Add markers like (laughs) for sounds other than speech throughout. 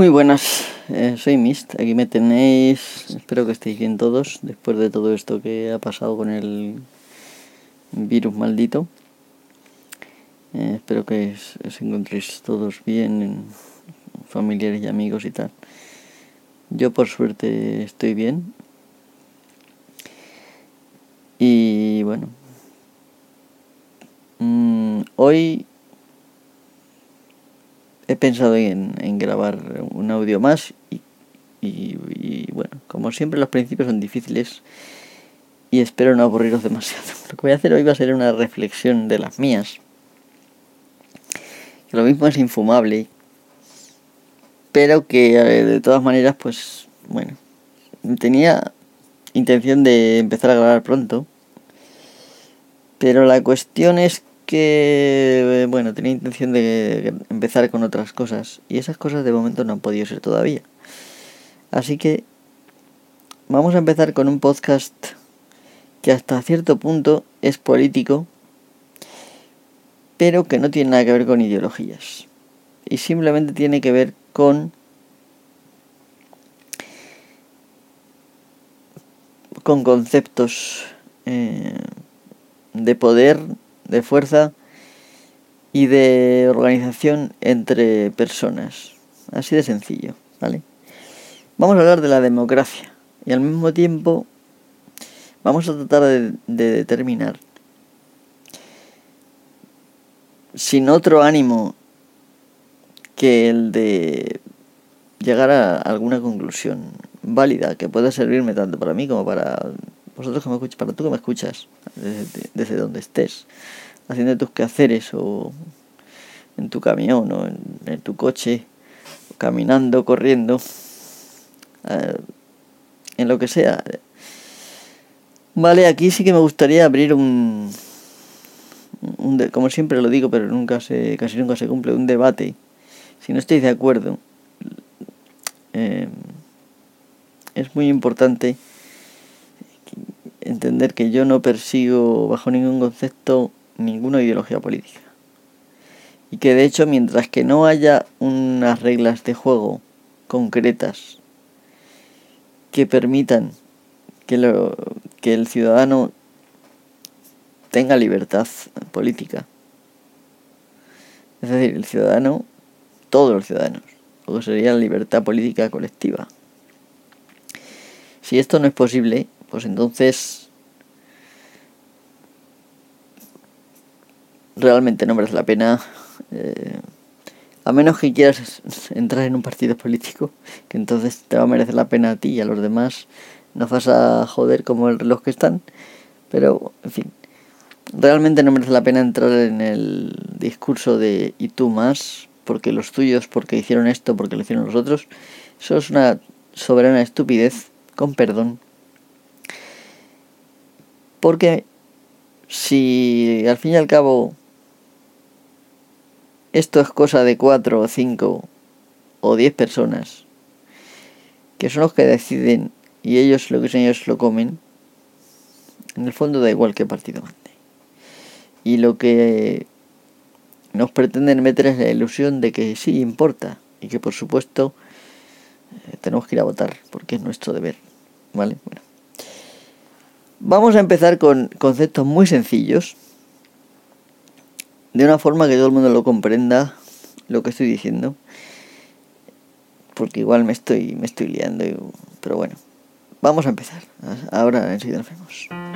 Muy buenas, eh, soy Mist, aquí me tenéis, espero que estéis bien todos después de todo esto que ha pasado con el virus maldito. Eh, espero que os, encontréis todos bien, familiares y amigos y tal. Yo por suerte estoy bien. Y bueno, mm, hoy he pensado en, grabar un audio más y, bueno, como siempre los principios son difíciles y espero no aburriros demasiado. (laughs) Lo que voy a hacer hoy va a ser una reflexión de las mías. Que lo mismo es infumable, pero que eh, de todas maneras, pues bueno, tenía intención de empezar a grabar pronto. Pero la cuestión es que, bueno, tenía intención de empezar con otras cosas y esas cosas de momento no han podido ser todavía. Así que vamos a empezar con un podcast que hasta cierto punto es político, pero que no tiene nada que ver con ideologías. Y simplemente tiene que ver con con conceptos eh, de poder de fuerza y de organización entre personas. Así de sencillo, ¿vale? Vamos a hablar de la democracia y al mismo tiempo vamos a tratar de, determinar sin otro ánimo que el de llegar a alguna conclusión válida que pueda servirme tanto para mí como para vosotros que me escucháis, para tú que me escuchas, desde, donde estés, haciendo tus quehaceres o en tu camión o en, tu coche, caminando, corriendo, eh, en lo que sea. Vale, aquí sí que me gustaría abrir un, un como siempre lo digo, pero nunca se, casi nunca se cumple, un debate. Si no estáis de acuerdo, eh, es muy importante entender que yo no persigo bajo ningún concepto ninguna ideología política. Y que de hecho mientras que no haya unas reglas de juego concretas que permitan que, lo, que el ciudadano tenga libertad política. Es decir, el ciudadano, todos los ciudadanos, o que sería la libertad política colectiva. Si esto no es posible, pues entonces realmente no merece la pena. Eh, a menos que quieras entrar en un partido político, que entonces te va a merecer la pena a ti y a los demás. No vas a joder como el reloj que están. Pero, en fin, realmente no merece la pena entrar en el discurso de y tú más, porque los tuyos, porque hicieron esto, porque lo hicieron los otros. Eso es una soberana estupidez, con perdón. Porque si al fin y al cabo esto es cosa de cuatro o cinco o diez personas, que son los que deciden y ellos lo que ellos lo comen, en el fondo da igual qué partido mande. Y lo que nos pretenden meter es la ilusión de que sí importa y que por supuesto eh, tenemos que ir a votar porque es nuestro deber. ¿Vale? Bueno. Vamos a empezar con conceptos muy sencillos, de una forma que todo el mundo lo comprenda lo que estoy diciendo, porque igual me estoy, me estoy liando, pero bueno, vamos a empezar. Ahora enseguida nos vemos.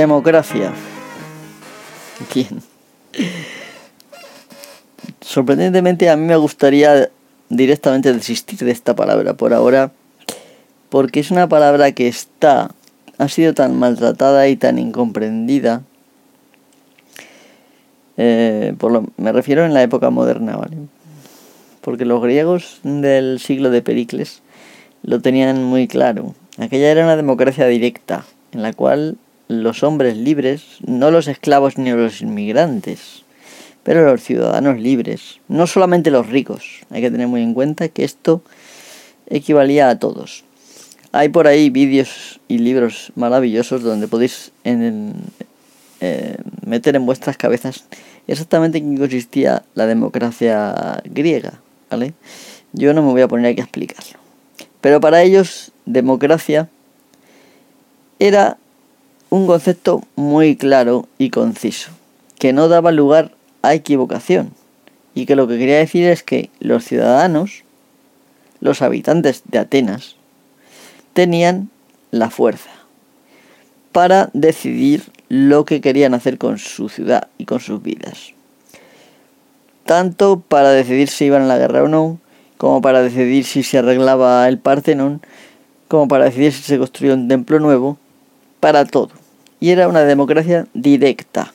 Democracia. ¿Quién? Sorprendentemente a mí me gustaría directamente desistir de esta palabra por ahora, porque es una palabra que está ha sido tan maltratada y tan incomprendida. Eh, por lo, me refiero en la época moderna, ¿vale? Porque los griegos del siglo de Pericles lo tenían muy claro. Aquella era una democracia directa, en la cual los hombres libres, no los esclavos ni los inmigrantes, pero los ciudadanos libres, no solamente los ricos. Hay que tener muy en cuenta que esto equivalía a todos. Hay por ahí vídeos y libros maravillosos donde podéis en, eh, meter en vuestras cabezas exactamente en qué consistía la democracia griega, ¿vale? Yo no me voy a poner aquí a explicarlo. Pero para ellos, democracia era un concepto muy claro y conciso, que no daba lugar a equivocación, y que lo que quería decir es que los ciudadanos, los habitantes de Atenas, tenían la fuerza para decidir lo que querían hacer con su ciudad y con sus vidas. Tanto para decidir si iban a la guerra o no, como para decidir si se arreglaba el Partenón, como para decidir si se construía un templo nuevo, para todo. Y era una democracia directa.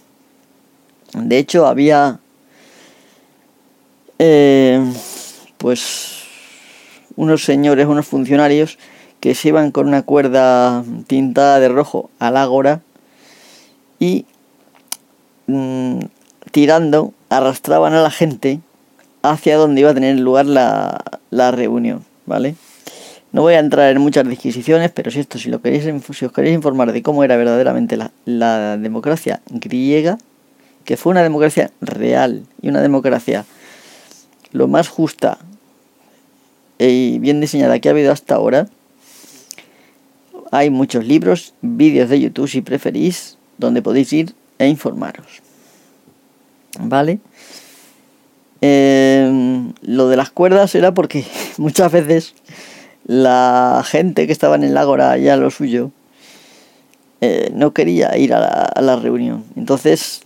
De hecho, había eh, pues unos señores, unos funcionarios que se iban con una cuerda tintada de rojo al ágora y mm, tirando arrastraban a la gente hacia donde iba a tener lugar la, la reunión, ¿vale? No voy a entrar en muchas disquisiciones, pero si esto, si lo queréis, si os queréis informar de cómo era verdaderamente la, democracia griega, que fue una democracia real y una democracia lo más justa y bien diseñada que ha habido hasta ahora, hay muchos libros, vídeos de YouTube si preferís, donde podéis ir e informaros. ¿Vale? Em, lo de las cuerdas era porque (laughs) muchas veces la gente que estaba en el ágora ya lo suyo eh, no quería ir a la, a reunión. Entonces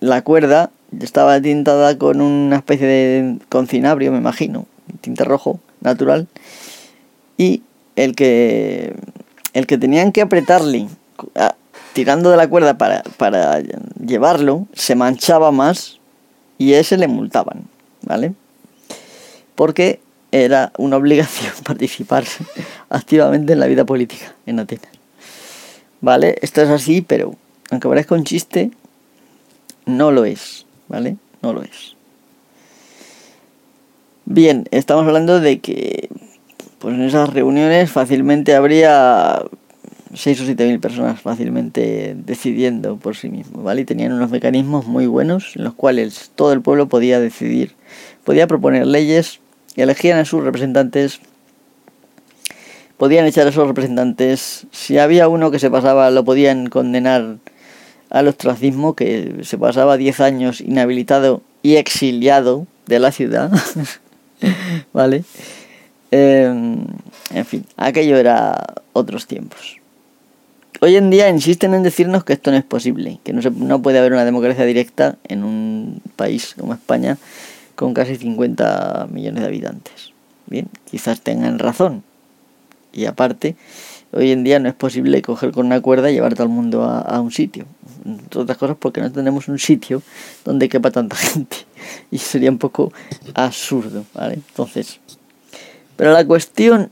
la cuerda estaba tintada con una especie de concinabrio, me imagino, tinte rojo natural, y el que el que tenían que apretarle tirando de la cuerda para, para llevarlo se manchaba más y ese le multaban, ¿vale? Porque era una obligación (laughs) participar activamente en la vida política en Atenas. ¿Vale? Esto es así, pero aunque parezca un chiste, no lo es, ¿vale? No lo es. Bien, estamos hablando de que pues en esas reuniones fácilmente habría 6 o 7 mil personas fácilmente decidiendo por sí mismos, ¿vale? Y tenían unos mecanismos muy buenos en los cuales todo el pueblo podía decidir, podía proponer leyes y elegían a sus representantes, podían echar a sus representantes, si había uno que se pasaba lo podían condenar al ostracismo, que se pasaba 10 años inhabilitado y exiliado de la ciudad, (laughs) ¿vale? Em, en fin, aquello era otros tiempos. Hoy en día insisten en decirnos que esto no es posible, que no, se, no puede haber una democracia directa en un país como España con casi 50 millones de habitantes. Bien, quizás tengan razón. Y aparte, hoy en día no es posible coger con una cuerda y llevar todo el mundo a, un sitio. Entre otras cosas porque no tenemos un sitio donde quepa tanta (laughs) gente. Y sería un poco absurdo, ¿vale? Entonces, pero la cuestión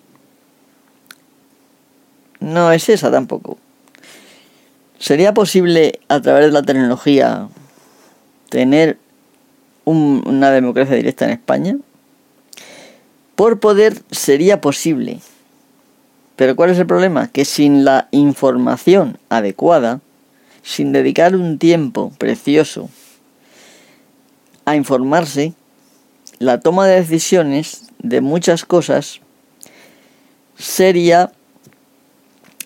no es esa tampoco. ¿Sería posible a través de la tecnología tener una democracia directa en España? Por poder sería posible. Pero ¿cuál es el problema? Que sin la información adecuada, sin dedicar un tiempo precioso a informarse, la toma de decisiones de muchas cosas sería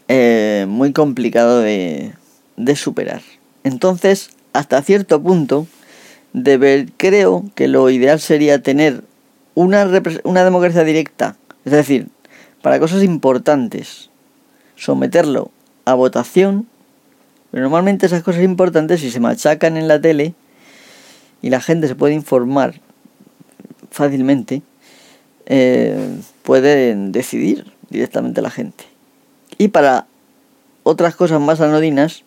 eh, muy complicado de, de superar. Entonces, hasta cierto punto, ver creo que lo ideal sería tener una, una democracia directa, es decir, para cosas importantes, someterlo a votación, pero normalmente esas cosas importantes, si se machacan en la tele y la gente se puede informar fácilmente, eh, pueden decidir directamente la gente. Y para otras cosas más anodinas,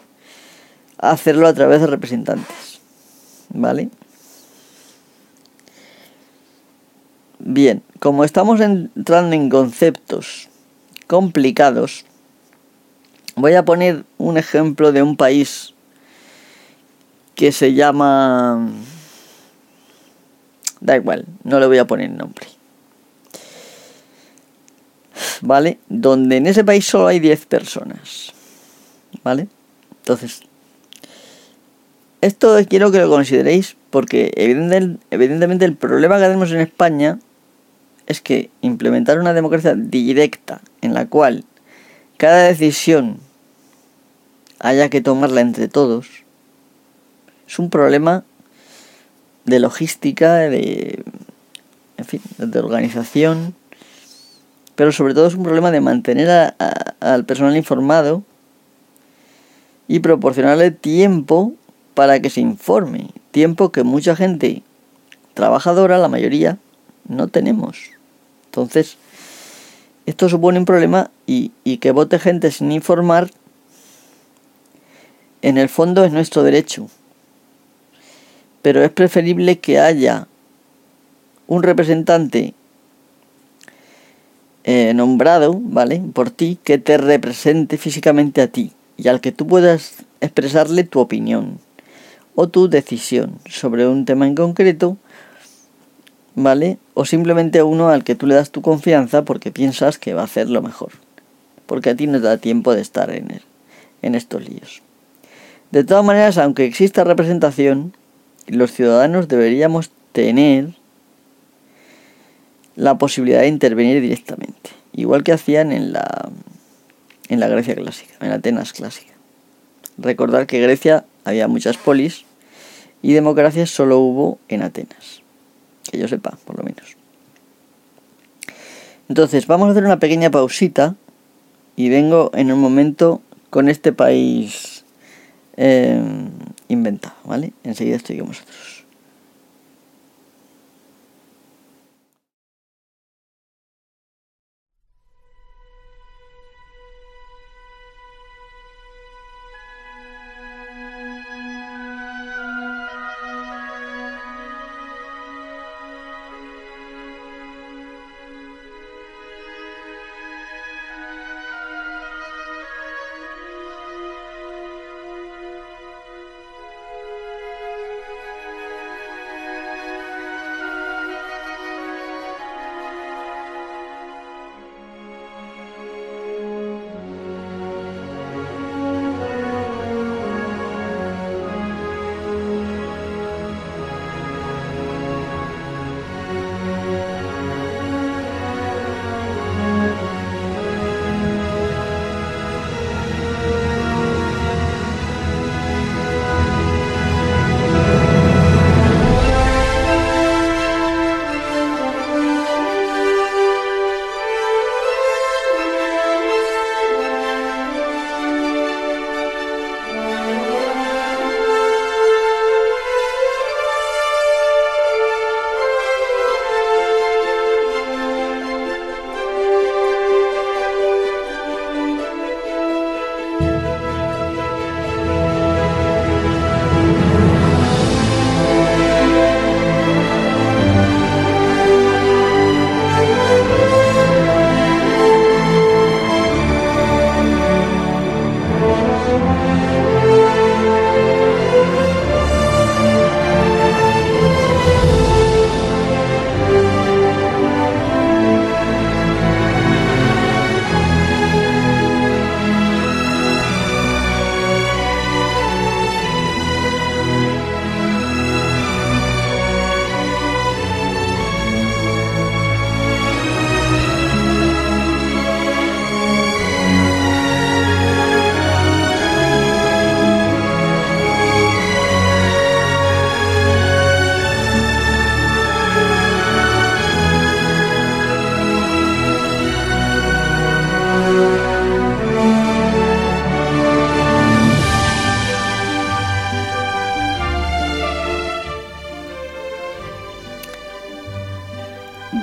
hacerlo a través de representantes. ¿Vale? Bien, como estamos entrando en conceptos complicados, voy a poner un ejemplo de un país que se llama... Da igual, no le voy a poner nombre. ¿Vale? Donde en ese país solo hay 10 personas. ¿Vale? Entonces, esto quiero que lo consideréis porque evidentemente el problema que tenemos en España es que implementar una democracia directa en la cual cada decisión haya que tomarla entre todos es un problema de logística, de, en fin, de organización, pero sobre todo es un problema de mantener al personal informado y proporcionarle tiempo para que se informe. Tiempo que mucha gente trabajadora, la mayoría, no tenemos. Entonces, esto supone un problema y, que vote gente sin informar, en el fondo es nuestro derecho. Pero es preferible que haya un representante eh, nombrado, ¿vale? Por ti, que te represente físicamente a ti y al que tú puedas expresarle tu opinión o tu decisión sobre un tema en concreto, ¿vale? O simplemente uno al que tú le das tu confianza porque piensas que va a hacer lo mejor. Porque a ti no te da tiempo de estar en, él, en estos líos. De todas maneras, aunque exista representación, los ciudadanos deberíamos tener la posibilidad de intervenir directamente, igual que hacían en la, en la Grecia clásica, en Atenas clásica. Recordar que Grecia había muchas polis y democracia solo hubo en Atenas, que yo sepa, por lo menos. Entonces, vamos a hacer una pequeña pausita y vengo en un momento con este país eh, inventado, ¿vale? Enseguida estoy con vosotros.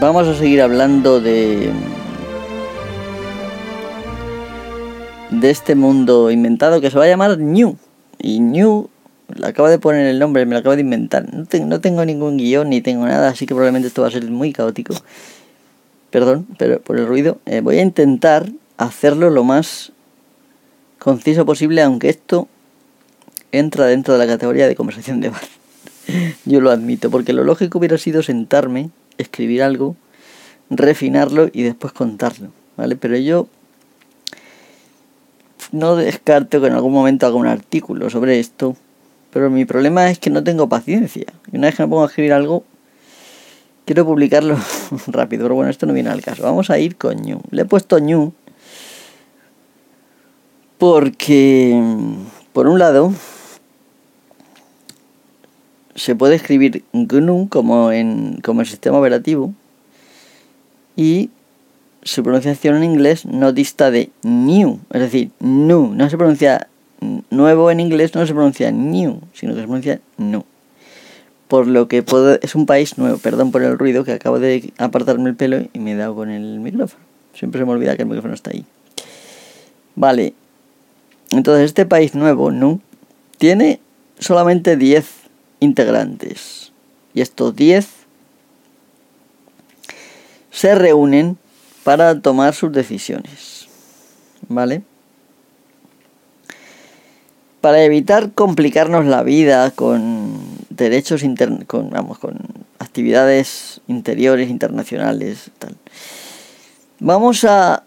Vamos a seguir hablando de de este mundo inventado que se va a llamar New. Y New, le acabo de poner el nombre, me lo acabo de inventar. No, no tengo ningún guion ni tengo nada, así que probablemente esto va a ser muy caótico. Perdón, pero por el ruido. Eh, voy a intentar hacerlo lo más conciso posible, aunque esto entra dentro de la categoría de conversación de bar. (laughs) Yo lo admito, porque lo lógico hubiera sido sentarme, escribir algo, refinarlo y después contarlo, ¿vale? Pero yo no descarto que en algún momento haga un artículo sobre esto, pero mi problema es que no tengo paciencia. Y una vez que me pongo a escribir algo, quiero publicarlo (laughs) rápido, pero bueno, esto no viene al caso. Vamos a ir con New. Le he puesto New porque, por un lado, se puede escribir GNU como, en, como el sistema operativo y su pronunciación en inglés no dista de new, es decir, new, no se pronuncia nuevo en inglés, no se pronuncia new, sino que se pronuncia new. Por lo que es un país nuevo, perdón por el ruido que acabo de apartarme el pelo y me he dado con el micrófono. Siempre se me olvida que el micrófono está ahí. Vale, entonces este país nuevo, new, tiene solamente 10 integrantes. Y estos 10 se reúnen para tomar sus decisiones. ¿Vale? Para evitar complicarnos la vida con derechos internos, con, vamos, con actividades interiores, internacionales, tal. Vamos a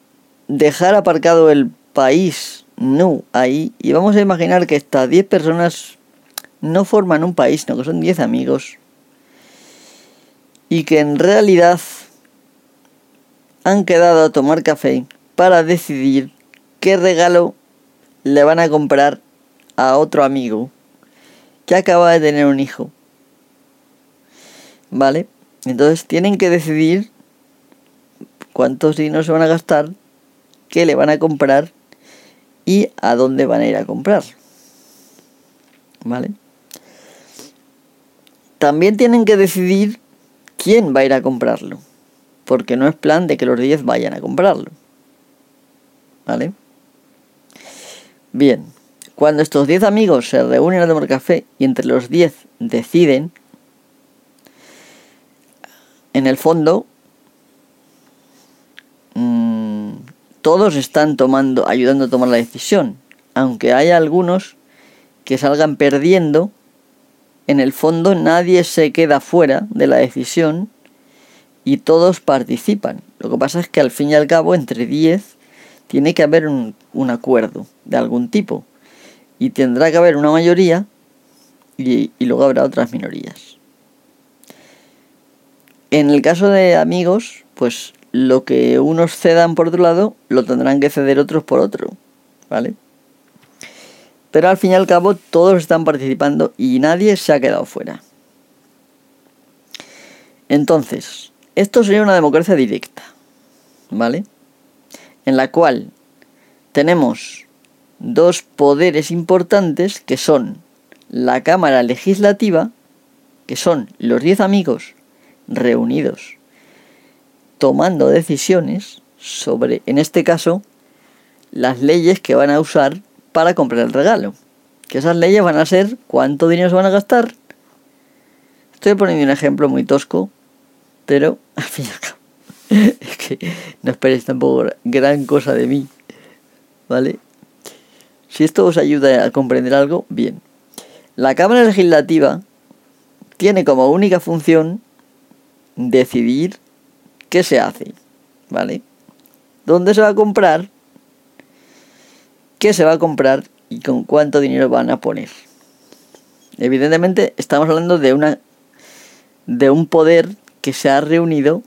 dejar aparcado el país no ahí y vamos a imaginar que estas 10 personas no forman un país, sino que son 10 amigos y que en realidad han quedado a tomar café para decidir qué regalo le van a comprar a otro amigo que acaba de tener un hijo. ¿Vale? Entonces tienen que decidir cuántos dineros se van a gastar, qué le van a comprar y a dónde van a ir a comprar. ¿Vale? También tienen que decidir quién va a ir a comprarlo. Porque no es plan de que los 10 vayan a comprarlo. ¿Vale? Bien, cuando estos 10 amigos se reúnen a tomar café y entre los 10 deciden, en el fondo, mmm, todos están tomando, ayudando a tomar la decisión. Aunque haya algunos que salgan perdiendo en el fondo nadie se queda fuera de la decisión y todos participan. Lo que pasa es que al fin y al cabo entre 10 tiene que haber un, acuerdo de algún tipo y tendrá que haber una mayoría y, y luego habrá otras minorías. En el caso de amigos, pues lo que unos cedan por otro lado, lo tendrán que ceder otros por otro, ¿vale? Pero al fin y al cabo todos están participando y nadie se ha quedado fuera. Entonces, esto sería una democracia directa, ¿vale? En la cual tenemos dos poderes importantes que son la Cámara Legislativa, que son los 10 amigos reunidos tomando decisiones sobre, en este caso, las leyes que van a usar para comprar el regalo. Que esas leyes van a ser cuánto dinero se van a gastar. Estoy poniendo un ejemplo muy tosco, pero (laughs) al fin y al cabo, (laughs) es que no esperéis tampoco gran cosa de mí, ¿vale? Si esto os ayuda a comprender algo, bien. La Cámara Legislativa tiene como única función decidir qué se hace, ¿vale? ¿Dónde se va a comprar? Qué se va a comprar y con cuánto dinero van a poner. Evidentemente estamos hablando de una de un poder que se ha reunido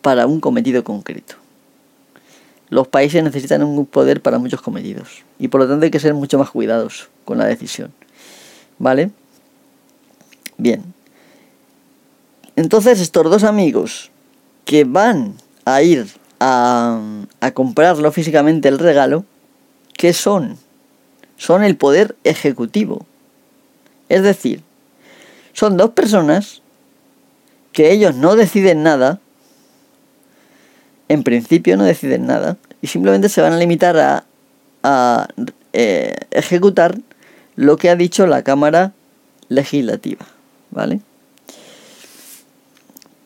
para un cometido concreto. Los países necesitan un poder para muchos cometidos y por lo tanto hay que ser mucho más cuidadosos con la decisión. ¿Vale? Bien. Entonces estos dos amigos que van a ir a, a comprarlo físicamente el regalo, ¿qué son? Son el poder ejecutivo. Es decir, son dos personas que ellos no deciden nada, en principio no deciden nada, y simplemente se van a limitar a a eh, ejecutar lo que ha dicho la Cámara Legislativa, ¿vale?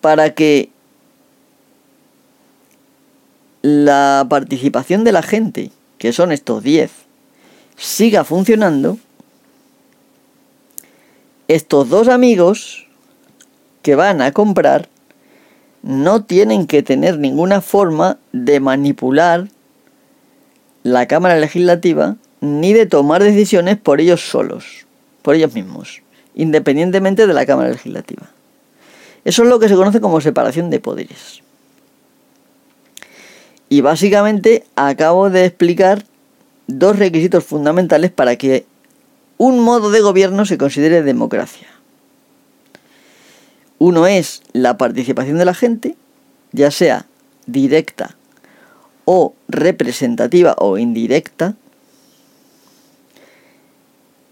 Para que la participación de la gente, que son estos 10, siga funcionando, estos dos amigos que van a comprar no tienen que tener ninguna forma de manipular la Cámara Legislativa ni de tomar decisiones por ellos solos, por ellos mismos, independientemente de la Cámara Legislativa. Eso es lo que se conoce como separación de poderes. Y básicamente acabo de explicar dos requisitos fundamentales para que un modo de gobierno se considere democracia. Uno es la participación de la gente, ya sea directa o representativa o indirecta,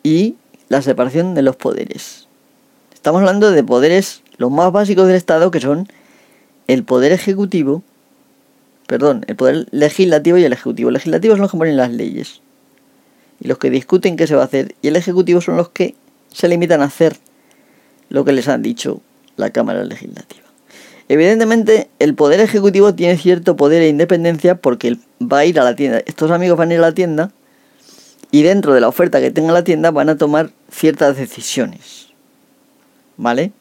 y la separación de los poderes. Estamos hablando de poderes los más básicos del Estado, que son el poder ejecutivo, perdón, el poder legislativo y el ejecutivo. El legislativo son los que ponen las leyes y los que discuten qué se va a hacer, y el ejecutivo son los que se limitan a hacer lo que les han dicho la Cámara Legislativa. Evidentemente, el poder ejecutivo tiene cierto poder e independencia porque va a ir a la tienda. Estos amigos van a ir a la tienda y dentro de la oferta que tenga la tienda van a tomar ciertas decisiones. ¿Vale?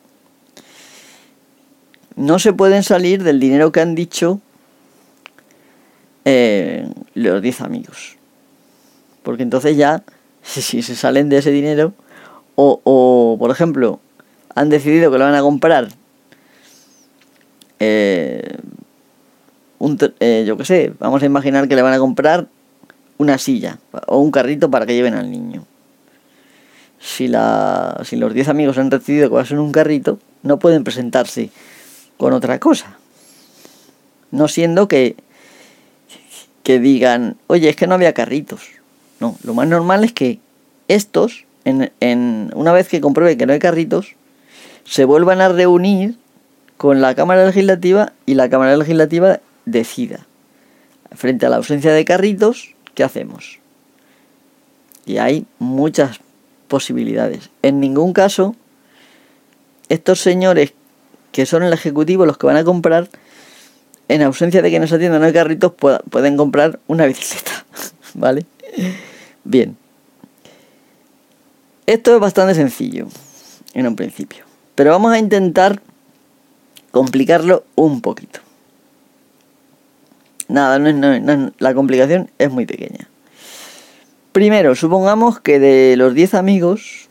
No se pueden salir del dinero que han dicho eh, los 10 amigos. Porque entonces ya, (laughs) si se salen de ese dinero, o, o por ejemplo, han decidido que lo van a comprar, eh, un, eh, yo qué sé, vamos a imaginar que le van a comprar una silla o un carrito para que lleven al niño. Si, la, si los 10 amigos han decidido que va a ser un carrito, no pueden presentarse con otra cosa. No siendo que, que digan, oye, es que no había carritos. No, lo más normal es que estos, en, en, una vez que comprueben que no hay carritos, se vuelvan a reunir con la Cámara Legislativa y la Cámara Legislativa decida. Frente a la ausencia de carritos, ¿qué hacemos? Y hay muchas posibilidades. En ningún caso, estos señores que son el Ejecutivo los que van a comprar, en ausencia de que en esa tienda no hay carritos, pueden comprar una bicicleta. (laughs) ¿Vale? Bien. Esto es bastante sencillo, en un principio. Pero vamos a intentar complicarlo un poquito. Nada, no la complicación es muy pequeña. Primero, supongamos que de los 10 amigos,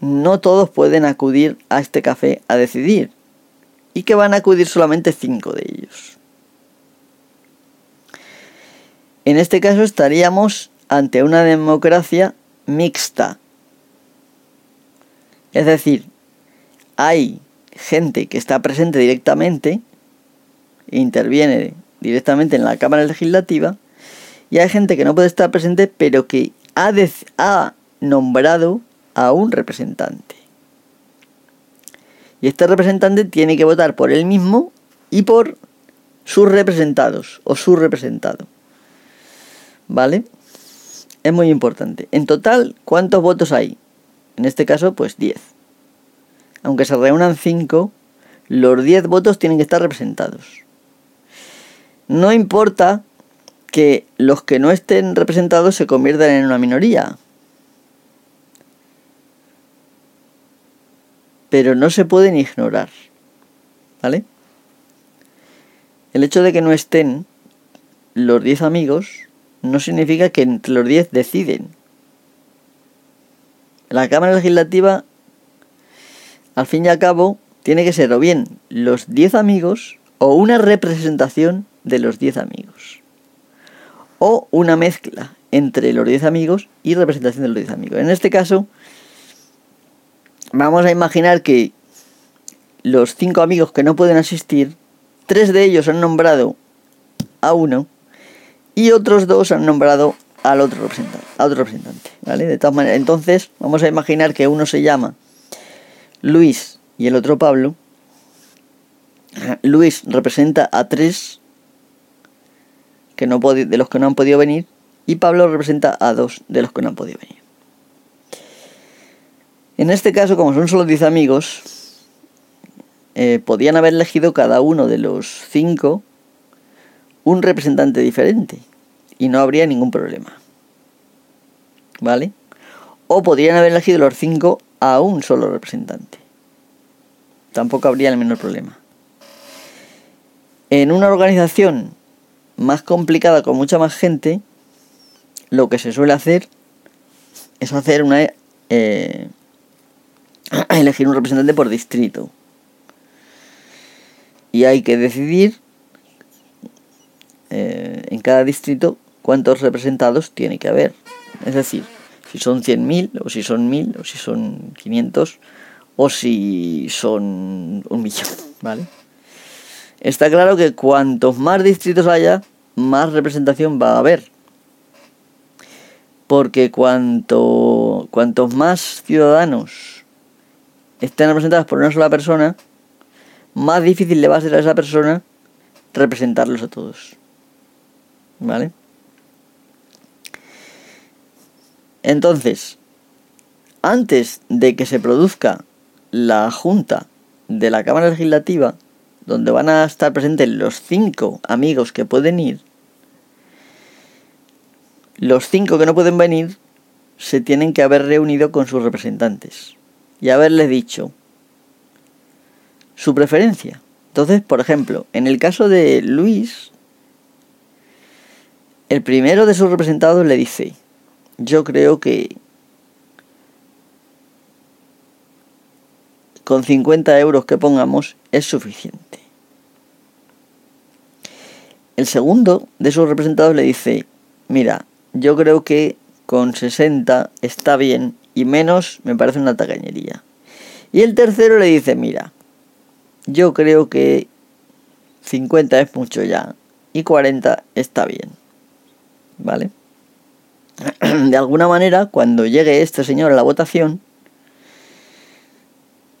no todos pueden acudir a este café a decidir. Y que van a acudir solamente 5 de ellos. En este caso estaríamos ante una democracia mixta. Es decir, hay gente que está presente directamente, interviene directamente en la Cámara Legislativa, y hay gente que no puede estar presente, pero que ha, ha nombrado a un representante. Y este representante tiene que votar por él mismo y por sus representados o su representado. ¿Vale? Es muy importante. En total, ¿cuántos votos hay? En este caso, pues 10 aunque se reúnan 5, los 10 votos tienen que estar representados. No importa que los que no estén representados se conviertan en una minoría. Pero no se pueden ignorar. ¿Vale? El hecho de que no estén los 10 amigos no significa que entre los 10 deciden. La Cámara Legislativa al fin y al cabo, tiene que ser o bien los 10 amigos o una representación de los 10 amigos. O una mezcla entre los 10 amigos y representación de los 10 amigos. En este caso, vamos a imaginar que los 5 amigos que no pueden asistir, tres de ellos han nombrado a uno y otros dos han nombrado al otro representante, a otro representante, ¿vale? De todas maneras, entonces vamos a imaginar que uno se llama Luis y el otro Pablo. Luis representa a tres que no de los que no han podido venir y Pablo representa a dos de los que no han podido venir. En este caso, como son solo 10 amigos, eh, podían haber elegido cada uno de los cinco un representante diferente y no habría ningún problema. ¿Vale? O podrían haber elegido los cinco a un solo representante. Tampoco habría el menor problema. En una organización más complicada con mucha más gente, lo que se suele hacer es hacer una eh, elegir un representante por distrito. Y hay que decidir eh, en cada distrito cuántos representados tiene que haber. Es decir, si son 100.000 o si son 1.000 o si son 500 o si son un millón, ¿vale? Está claro que cuantos más distritos haya, más representación va a haber. Porque cuanto, cuantos más ciudadanos estén representados por una sola persona, más difícil le va a ser a esa persona representarlos a todos. ¿Vale? Entonces, antes de que se produzca la junta de la Cámara Legislativa, donde van a estar presentes los cinco amigos que pueden ir, los cinco que no pueden venir se tienen que haber reunido con sus representantes y haberles dicho su preferencia. Entonces, por ejemplo, en el caso de Luis, el primero de sus representados le dice, yo creo que con 50 euros que pongamos es suficiente. El segundo de sus representados le dice, mira, yo creo que con 60 está bien y menos me parece una tacañería. Y el tercero le dice, mira, yo creo que 50 es mucho ya y 40 está bien. ¿Vale? (clears throat) De alguna manera, cuando llegue este señor a la votación,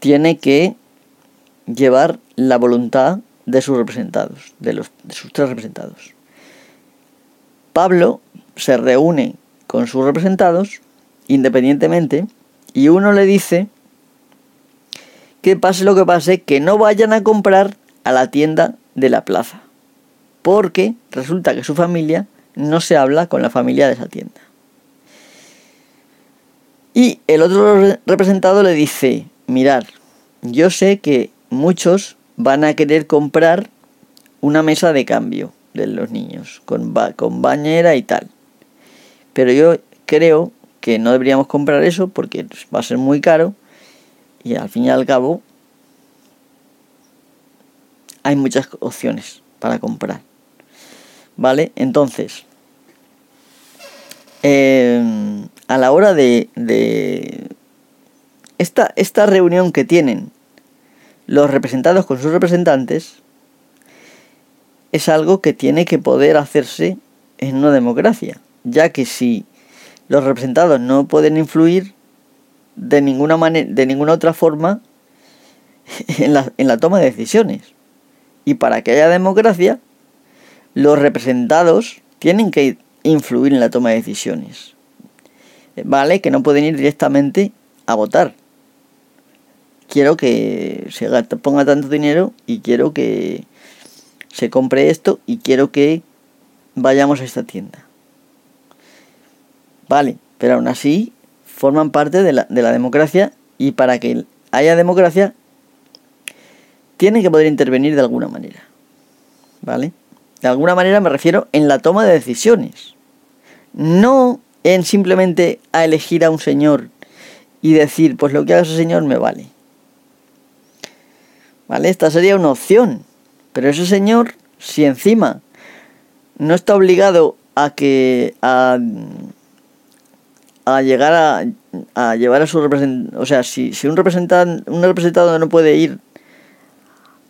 tiene que llevar la voluntad de sus representados, de, los, de sus tres representados. Pablo se reúne con sus representados independientemente y uno le dice que pase lo que pase, que no vayan a comprar a la tienda de la plaza, porque resulta que su familia no se habla con la familia de esa tienda. Y el otro representado le dice, mirad, yo sé que muchos van a querer comprar una mesa de cambio de los niños, con, con bañera y tal. Pero yo creo que no deberíamos comprar eso porque va a ser muy caro y al fin y al cabo hay muchas opciones para comprar. ¿Vale? Entonces, em, a la hora de, de esta, esta reunión que tienen los representados con sus representantes, es algo que tiene que poder hacerse en una democracia, ya que si los representados no pueden influir de ninguna manera, de ninguna otra forma (laughs) en la, en la toma de decisiones. Y para que haya democracia, los representados tienen que influir en la toma de decisiones. ¿Vale? Que no pueden ir directamente a votar. Quiero que se ponga tanto dinero y quiero que se compre esto y quiero que vayamos a esta tienda. Vale, pero aún así forman parte de la, de la democracia y para que haya democracia tienen que poder intervenir de alguna manera. ¿Vale? De alguna manera me refiero en la toma de decisiones. No en simplemente a elegir a un señor y decir, pues lo que haga ese señor me vale. ¿Vale? Esta sería una opción. Pero ese señor, si encima no está obligado a que a llegar a, a, llevar a su representante, o sea, si, si un representante, un representado no puede ir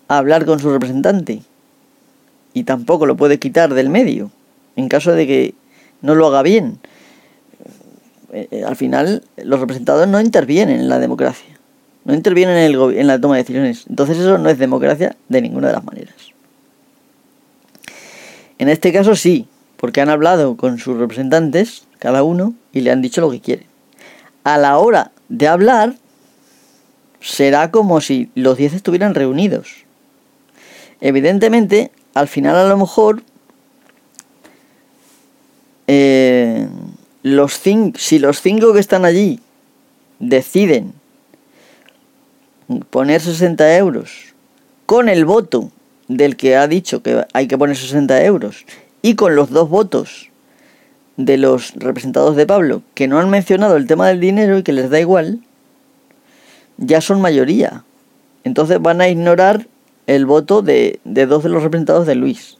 a hablar con su representante y tampoco lo puede quitar del medio en caso de que no lo haga bien. Eh, eh, al final los representados no intervienen en la democracia. No intervienen en, el, en la toma de decisiones. Entonces eso no es democracia de ninguna de las maneras. En este caso sí, porque han hablado con sus representantes, cada uno, y le han dicho lo que quieren. A la hora de hablar, será como si los 10 estuvieran reunidos. Evidentemente, al final a lo mejor, eh, los si los cinco que están allí deciden poner 60 euros con el voto del que ha dicho que hay que poner 60 euros y con los dos votos de los representados de Pablo que no han mencionado el tema del dinero y que les da igual, ya son mayoría. Entonces van a ignorar el voto de, de dos de los representados de Luis,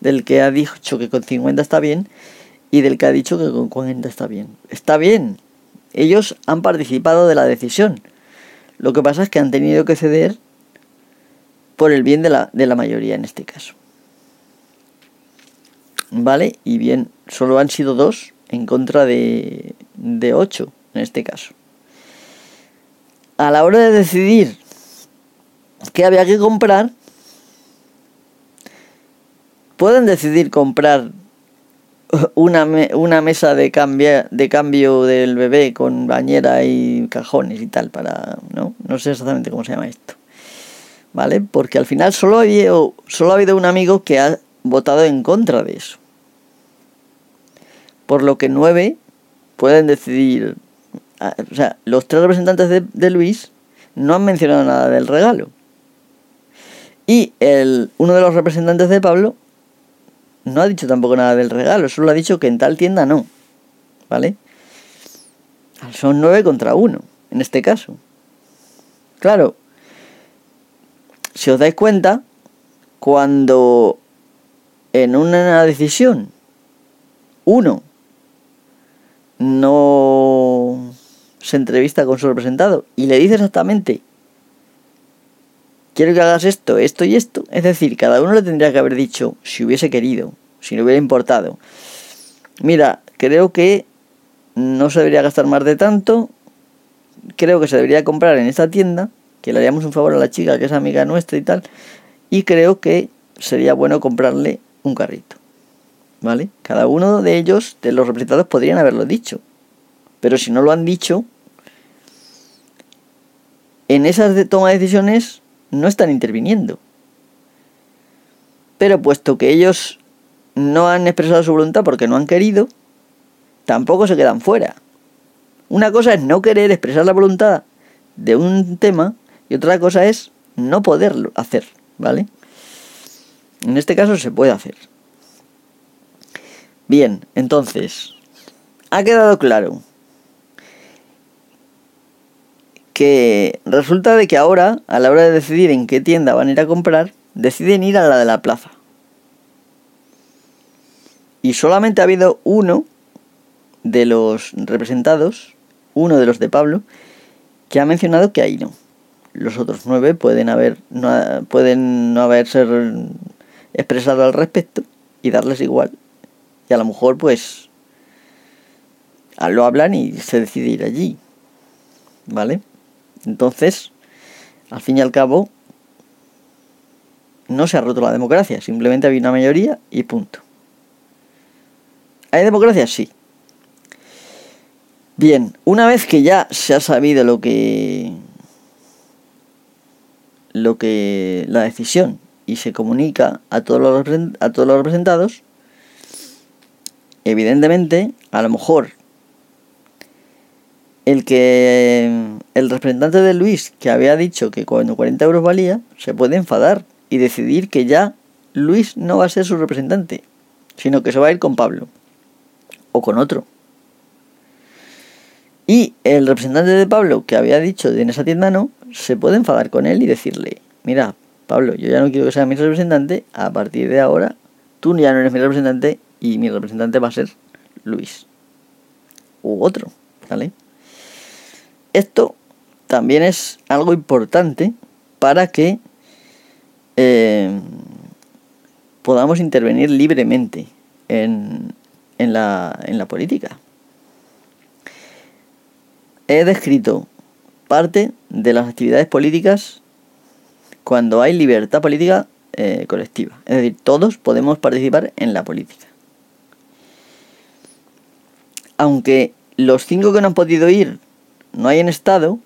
del que ha dicho que con 50 está bien y del que ha dicho que con 40 está bien. Está bien. Ellos han participado de la decisión. Lo que pasa es que han tenido que ceder por el bien de la, de la mayoría en este caso. ¿Vale? Y bien, solo han sido dos en contra de, de ocho en este caso. A la hora de decidir qué había que comprar, pueden decidir comprar una, una mesa de, cambio, de cambio del bebé con bañera y cajones y tal para no no sé exactamente cómo se llama esto vale porque al final solo ha habido solo ha habido un amigo que ha votado en contra de eso por lo que nueve pueden decidir ah, o sea los tres representantes de, Luis no han mencionado nada del regalo y el uno de los representantes de Pablo no ha dicho tampoco nada del regalo, solo ha dicho que en tal tienda no. ¿Vale? Son nueve contra uno, en este caso. Claro, si os dais cuenta, cuando en una decisión uno no se entrevista con su representado y le dice exactamente quiero que hagas esto, esto y esto. Es decir, cada uno le tendría que haber dicho, si hubiese querido, si le hubiera importado. Mira, creo que no se debería gastar más de tanto. Creo que se debería comprar en esta tienda, que le haríamos un favor a la chica que es amiga nuestra y tal. Y creo que sería bueno comprarle un carrito. ¿Vale? Cada uno de ellos, de los representados, podrían haberlo dicho. Pero si no lo han dicho, en esas de toma de decisiones no están interviniendo. Pero puesto que ellos no han expresado su voluntad porque no han querido, tampoco se quedan fuera. Una cosa es no querer expresar la voluntad de un tema y otra cosa es no poderlo hacer, ¿vale? En este caso se puede hacer. Bien, entonces, ha quedado claro que resulta de que ahora, a la hora de decidir en qué tienda van a ir a comprar, deciden ir a la de la plaza. Y solamente ha habido uno de los representados, uno de los de Pablo, que ha mencionado que ahí no. Los otros nueve pueden haber no, pueden no haberse expresado al respecto y darles igual. Y a lo mejor pues lo hablan y se decide ir allí. ¿Vale? Entonces, al fin y al cabo, no se ha roto la democracia, simplemente había una mayoría y punto. ¿Hay democracia? Sí. Bien, una vez que ya se ha sabido lo que lo que la decisión y se comunica a todos los a todos los representados, evidentemente, a lo mejor el que el representante de Luis, que había dicho que cuando 40 euros valía, se puede enfadar y decidir que ya Luis no va a ser su representante, sino que se va a ir con Pablo o con otro. Y el representante de Pablo, que había dicho de en esa tienda no, se puede enfadar con él y decirle, mira, Pablo, yo ya no quiero que sea mi representante, a partir de ahora tú ya no eres mi representante y mi representante va a ser Luis. U otro, ¿vale? Esto también es algo importante para que eh, podamos intervenir libremente en, la política. He descrito parte de las actividades políticas cuando hay libertad política eh, colectiva. Es decir, todos podemos participar en la política. Aunque los cinco que no han podido ir no hayan estado,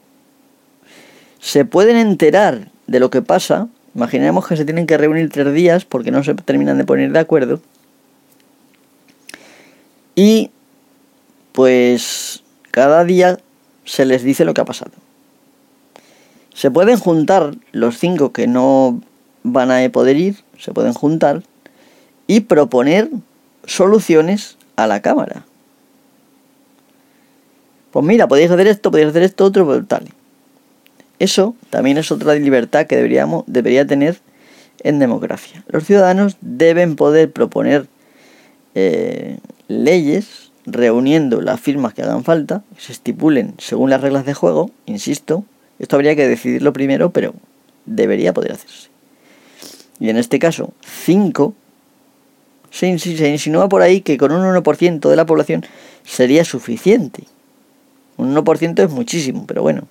se pueden enterar de lo que pasa. Imaginemos que se tienen que reunir tres días porque no se terminan de poner de acuerdo. Y pues cada día se les dice lo que ha pasado. Se pueden juntar los cinco que no van a poder ir, se pueden juntar y proponer soluciones a la cámara. Pues mira, podéis hacer esto, podéis hacer esto, otro, pues tal. Eso también es otra libertad que deberíamos, debería tener en democracia. Los ciudadanos deben poder proponer eh, leyes reuniendo las firmas que hagan falta, que se estipulen según las reglas de juego, insisto, esto habría que decidirlo primero, pero debería poder hacerse. Y en este caso, 5 se, insinúa por ahí que con un 1% de la población sería suficiente. Un 1% es muchísimo, pero bueno.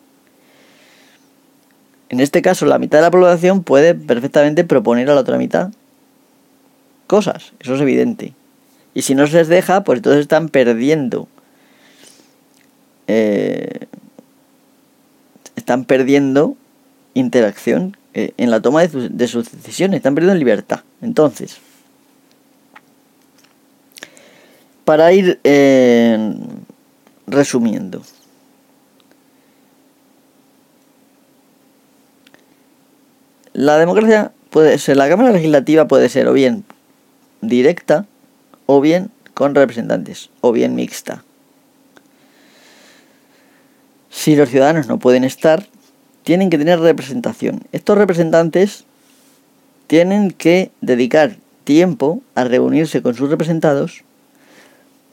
En este caso, la mitad de la población puede perfectamente proponer a la otra mitad cosas, eso es evidente. Y si no se les deja, pues entonces están perdiendo. Eh, están perdiendo interacción eh, en la toma de, sus decisiones, están perdiendo libertad. Entonces, para ir eh, resumiendo. La democracia puede ser, la Cámara Legislativa puede ser o bien directa o bien con representantes o bien mixta. Si los ciudadanos no pueden estar, tienen que tener representación. Estos representantes tienen que dedicar tiempo a reunirse con sus representados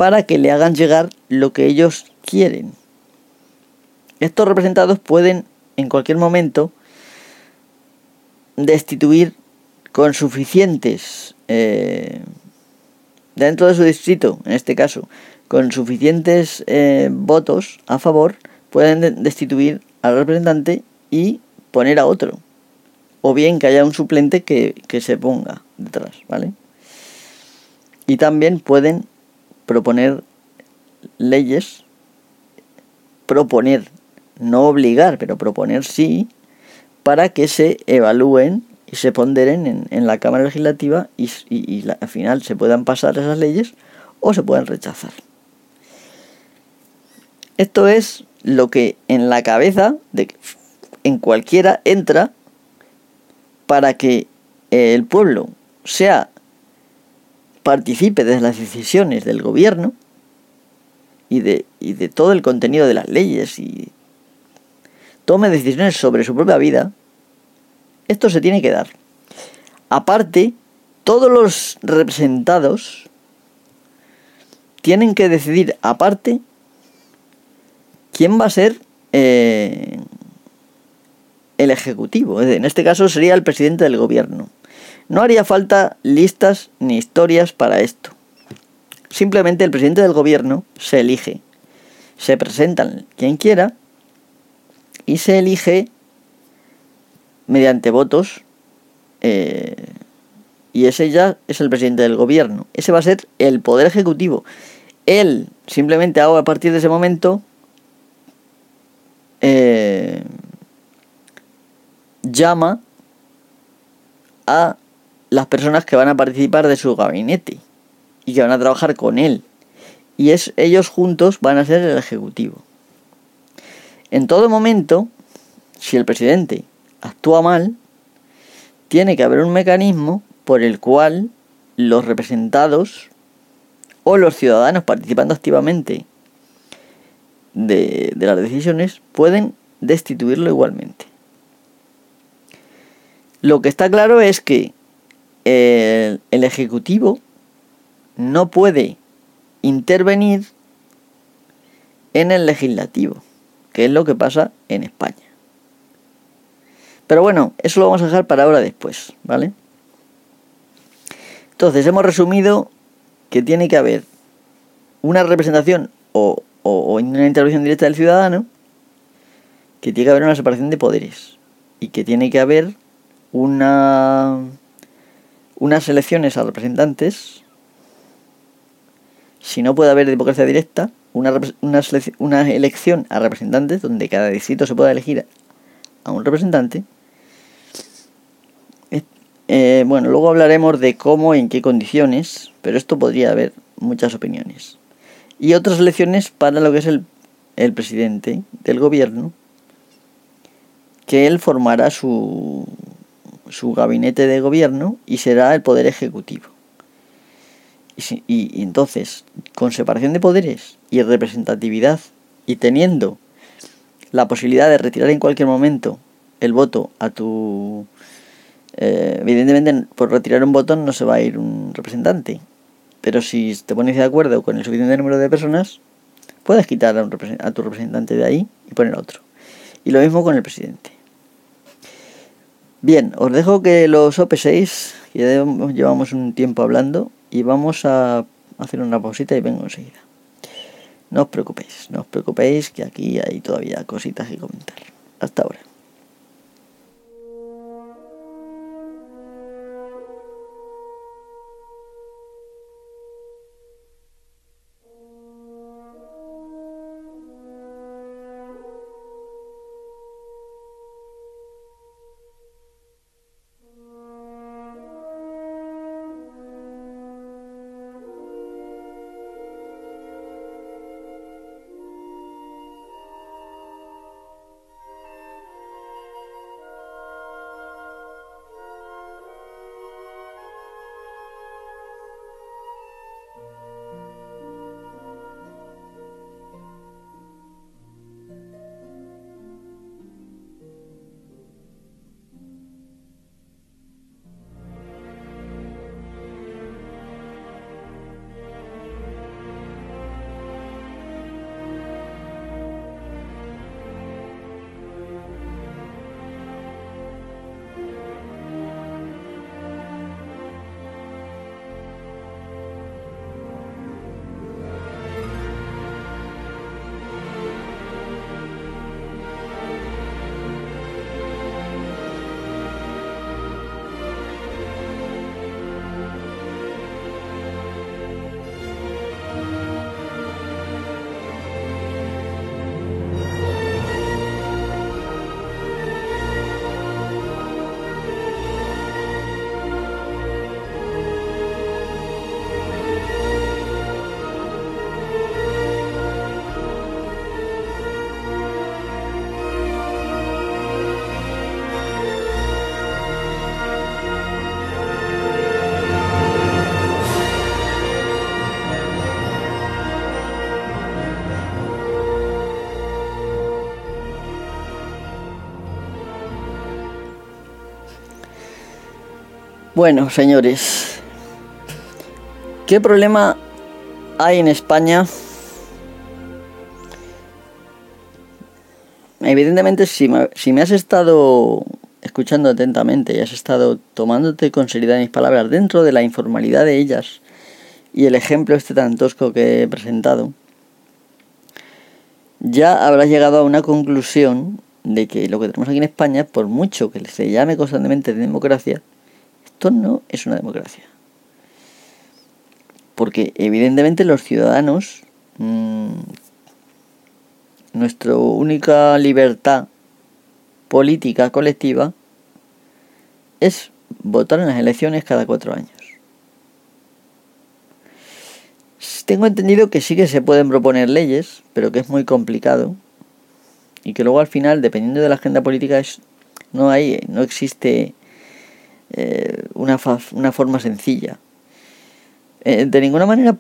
para que le hagan llegar lo que ellos quieren. Estos representados pueden en cualquier momento destituir con suficientes, eh, dentro de su distrito, en este caso, con suficientes eh, votos a favor, pueden destituir al representante y poner a otro. O bien que haya un suplente que, que se ponga detrás, ¿vale? Y también pueden proponer leyes, proponer, no obligar, pero proponer sí, para que se evalúen y se ponderen en, la Cámara Legislativa y, al final se puedan pasar esas leyes o se puedan rechazar. Esto es lo que en la cabeza de en cualquiera entra para que el pueblo sea participe de las decisiones del gobierno y de, y de todo el contenido de las leyes y tome decisiones sobre su propia vida, esto se tiene que dar. Aparte, todos los representados tienen que decidir aparte quién va a ser eh, el ejecutivo. En este caso sería el presidente del gobierno. No haría falta listas ni historias para esto. Simplemente el presidente del gobierno se elige. Se presentan quien quiera y se elige mediante votos eh, y ese ya es el presidente del gobierno. Ese va a ser el poder ejecutivo. Él simplemente ahora a partir de ese momento eh, llama a las personas que van a participar de su gabinete y que van a trabajar con él. Y es, ellos juntos van a ser el ejecutivo. En todo momento, si el presidente actúa mal, tiene que haber un mecanismo por el cual los representados o los ciudadanos participando activamente de, las decisiones pueden destituirlo igualmente. Lo que está claro es que el, Ejecutivo no puede intervenir en el legislativo, que es lo que pasa en España. Pero bueno, eso lo vamos a dejar para ahora después, ¿vale? Entonces, hemos resumido que tiene que haber una representación o, o una intervención directa del ciudadano, que tiene que haber una separación de poderes y que tiene que haber una unas elecciones a representantes si no puede haber democracia directa, una, una, una elección a representantes donde cada distrito se pueda elegir a un representante. Eh, bueno, luego hablaremos de cómo y en qué condiciones, pero esto podría haber muchas opiniones. Y otras elecciones para lo que es el, el presidente del gobierno, que él formará su, su gabinete de gobierno y será el poder ejecutivo. Y, entonces, con separación de poderes y representatividad y teniendo la posibilidad de retirar en cualquier momento el voto a tu... Eh, evidentemente, por retirar un botón no se va a ir un representante. Pero si te pones de acuerdo con el suficiente número de personas, puedes quitar a, a tu representante de ahí y poner otro. Y lo mismo con el presidente. Bien, os dejo que los OP6, ya llevamos un tiempo hablando, y vamos a hacer una pausita y vengo enseguida. No os preocupéis, no os preocupéis que aquí hay todavía cositas que comentar. Hasta ahora. Bueno, señores, ¿qué problema hay en España? Evidentemente, si me, has estado escuchando atentamente y has estado tomándote con seriedad mis palabras dentro de la informalidad de ellas y el ejemplo este tan tosco que he presentado, ya habrás llegado a una conclusión de que lo que tenemos aquí en España, por mucho que se llame constantemente de democracia, no es una democracia. Porque evidentemente los ciudadanos, mm, nuestra única libertad política colectiva es votar en las elecciones cada cuatro años. Tengo entendido que sí que se pueden proponer leyes, pero que es muy complicado y que luego al final, dependiendo de la agenda política, no hay, no existe eh, una, una, forma sencilla. Eh, de ninguna manera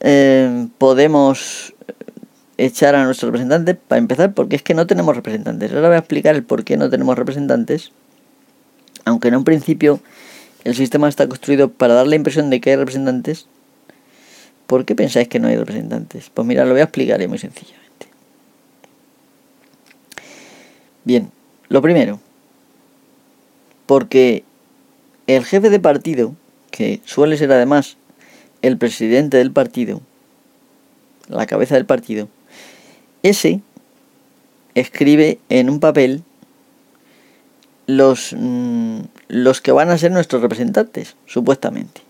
eh, podemos echar a nuestro representante, para empezar, porque es que no tenemos representantes. Ahora voy a explicar el por qué no tenemos representantes, aunque en un principio el sistema está construido para dar la impresión de que hay representantes. ¿Por qué pensáis que no hay representantes? Pues mira, lo voy a explicar muy sencillamente. Bien, lo primero, porque el jefe de partido, que suele ser además el presidente del partido, la cabeza del partido, ese escribe en un papel los, mm, los que van a ser nuestros representantes, supuestamente.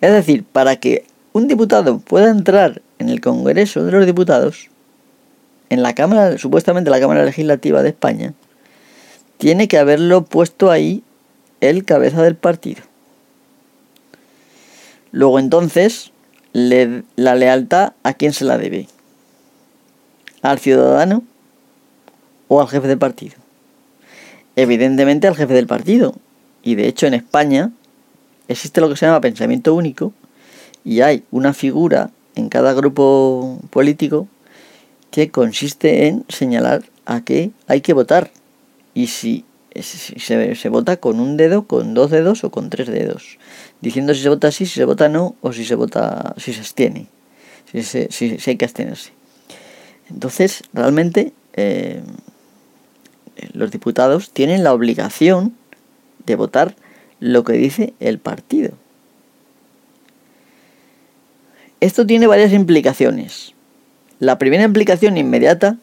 Es decir, para que un diputado pueda entrar en el Congreso de los Diputados, en la Cámara, supuestamente la Cámara Legislativa de España, tiene que haberlo puesto ahí el cabeza del partido. Luego entonces, la lealtad a quién se la debe. ¿Al ciudadano o al jefe del partido? Evidentemente al jefe del partido. Y de hecho en España existe lo que se llama pensamiento único y hay una figura en cada grupo político que consiste en señalar a qué hay que votar. Y si, se, se, vota con un dedo, con dos dedos o con tres dedos. Diciendo si se vota así, si se vota no, o si se vota, si se abstiene. Si, si, hay que abstenerse. Entonces, realmente, eh, los diputados tienen la obligación de votar lo que dice el partido. Esto tiene varias implicaciones. La primera implicación inmediata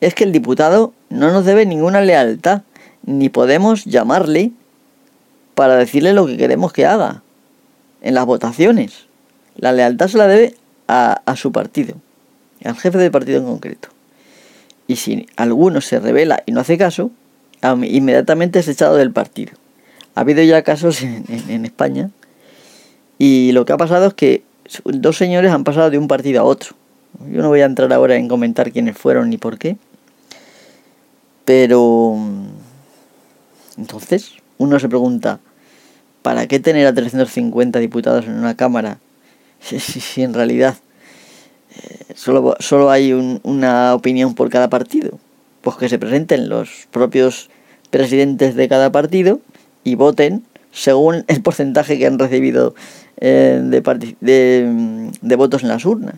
es que el diputado no nos debe ninguna lealtad, ni podemos llamarle para decirle lo que queremos que haga en las votaciones. La lealtad se la debe a, su partido, al jefe del partido en concreto. Y si alguno se revela y no hace caso, inmediatamente es echado del partido. Ha habido ya casos en España y lo que ha pasado es que dos señores han pasado de un partido a otro. Yo no voy a entrar ahora en comentar quiénes fueron ni por qué. Pero... Entonces, uno se pregunta, ¿para qué tener a 350 diputados en una Cámara (laughs) si, en realidad eh, solo, solo hay una opinión por cada partido? Pues que se presenten los propios presidentes de cada partido y voten según el porcentaje que han recibido eh, de, de, votos en las urnas.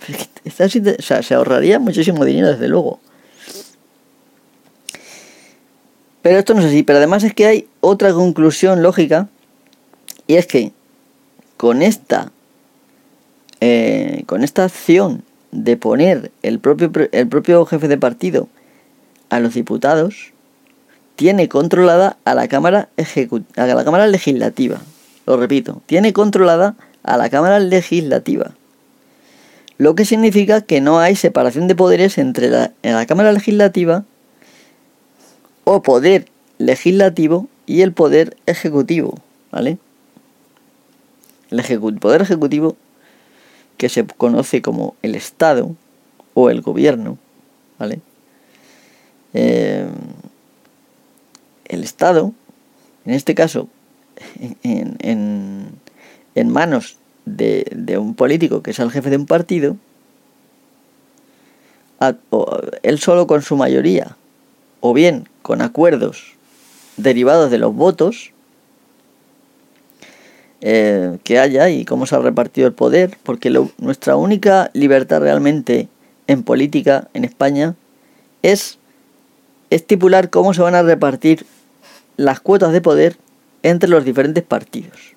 (laughs) se ahorraría muchísimo dinero, desde luego. Pero esto no es así. Pero además es que hay otra conclusión lógica. Y es que con esta, eh, con esta acción de poner el propio, el propio jefe de partido a los diputados, tiene controlada a la Cámara, a la cámara Legislativa. Lo repito, tiene controlada a la Cámara Legislativa. Lo que significa que no hay separación de poderes entre la, la Cámara Legislativa o poder legislativo y el poder ejecutivo, ¿vale? El poder ejecutivo, que se conoce como el Estado o el gobierno, ¿vale? Eh, el Estado, en este caso, (laughs) en, en, manos de, un político que es el jefe de un partido, él solo con su mayoría, o bien con acuerdos derivados de los votos eh, que haya y cómo se ha repartido el poder, porque nuestra única libertad realmente en política en España es estipular cómo se van a repartir las cuotas de poder entre los diferentes partidos.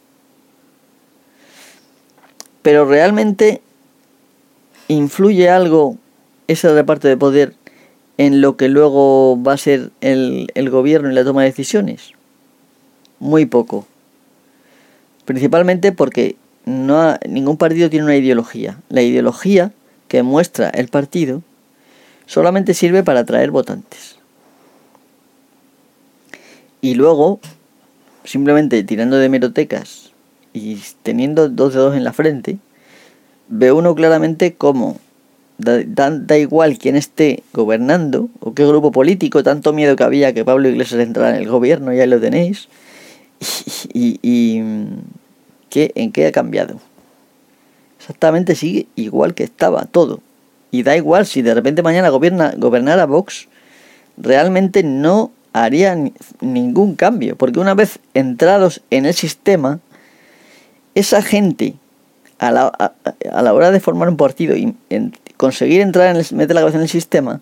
Pero realmente influye algo ese reparto de poder en lo que luego va a ser el, gobierno y la toma de decisiones. Muy poco. Principalmente porque ningún partido tiene una ideología. La ideología que muestra el partido solamente sirve para atraer votantes. Y luego simplemente tirando de merotecas y teniendo dos dedos en la frente, ve uno claramente cómo da, da, igual quién esté gobernando o qué grupo político, tanto miedo que había que Pablo Iglesias entrara en el gobierno, ya lo tenéis, (laughs) y, y, ¿qué, en qué ha cambiado. Exactamente sigue igual que estaba todo. Y da igual si de repente mañana gobierna, gobernara Vox, realmente no haría ningún cambio, porque una vez entrados en el sistema, esa gente a la, a, la hora de formar un partido y conseguir entrar en el, meter la cabeza en el sistema,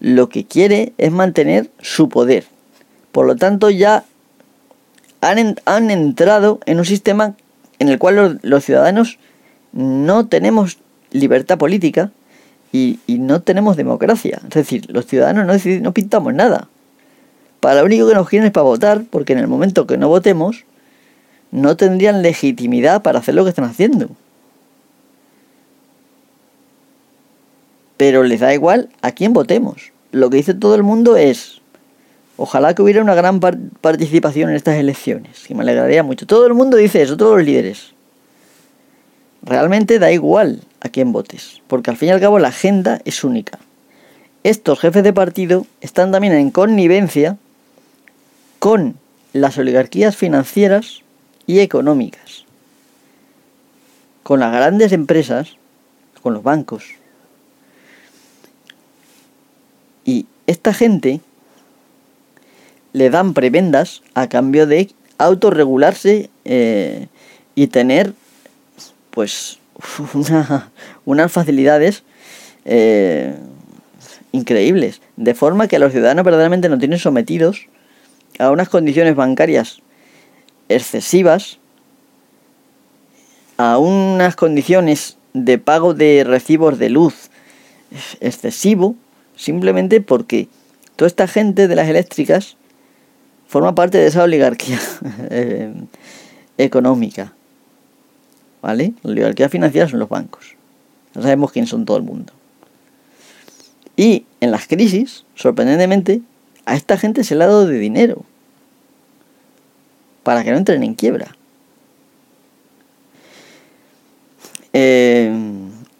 lo que quiere es mantener su poder. Por lo tanto, ya han, han entrado en un sistema en el cual los, ciudadanos no tenemos libertad política y, y, no tenemos democracia. Es decir, los ciudadanos no, no pintamos nada. Para lo único que nos quieren es para votar, porque en el momento que no votemos, no tendrían legitimidad para hacer lo que están haciendo. Pero les da igual a quién votemos. Lo que dice todo el mundo es, ojalá que hubiera una gran participación en estas elecciones, y me alegraría mucho. Todo el mundo dice eso, todos los líderes. Realmente da igual a quién votes, porque al fin y al cabo la agenda es única. Estos jefes de partido están también en connivencia con las oligarquías financieras y económicas, con las grandes empresas, con los bancos. Y esta gente le dan prebendas a cambio de autorregularse eh, y tener pues (laughs) unas facilidades eh, increíbles, de forma que los ciudadanos verdaderamente no tienen sometidos a unas condiciones bancarias excesivas, a unas condiciones de pago de recibos de luz excesivo, simplemente porque toda esta gente de las eléctricas forma parte de esa oligarquía (laughs) eh, económica. ¿Vale? La oligarquía financiera son los bancos. No sabemos quién son todo el mundo. Y en las crisis, sorprendentemente, a esta gente se le ha dado de dinero para que no entren en quiebra. Eh,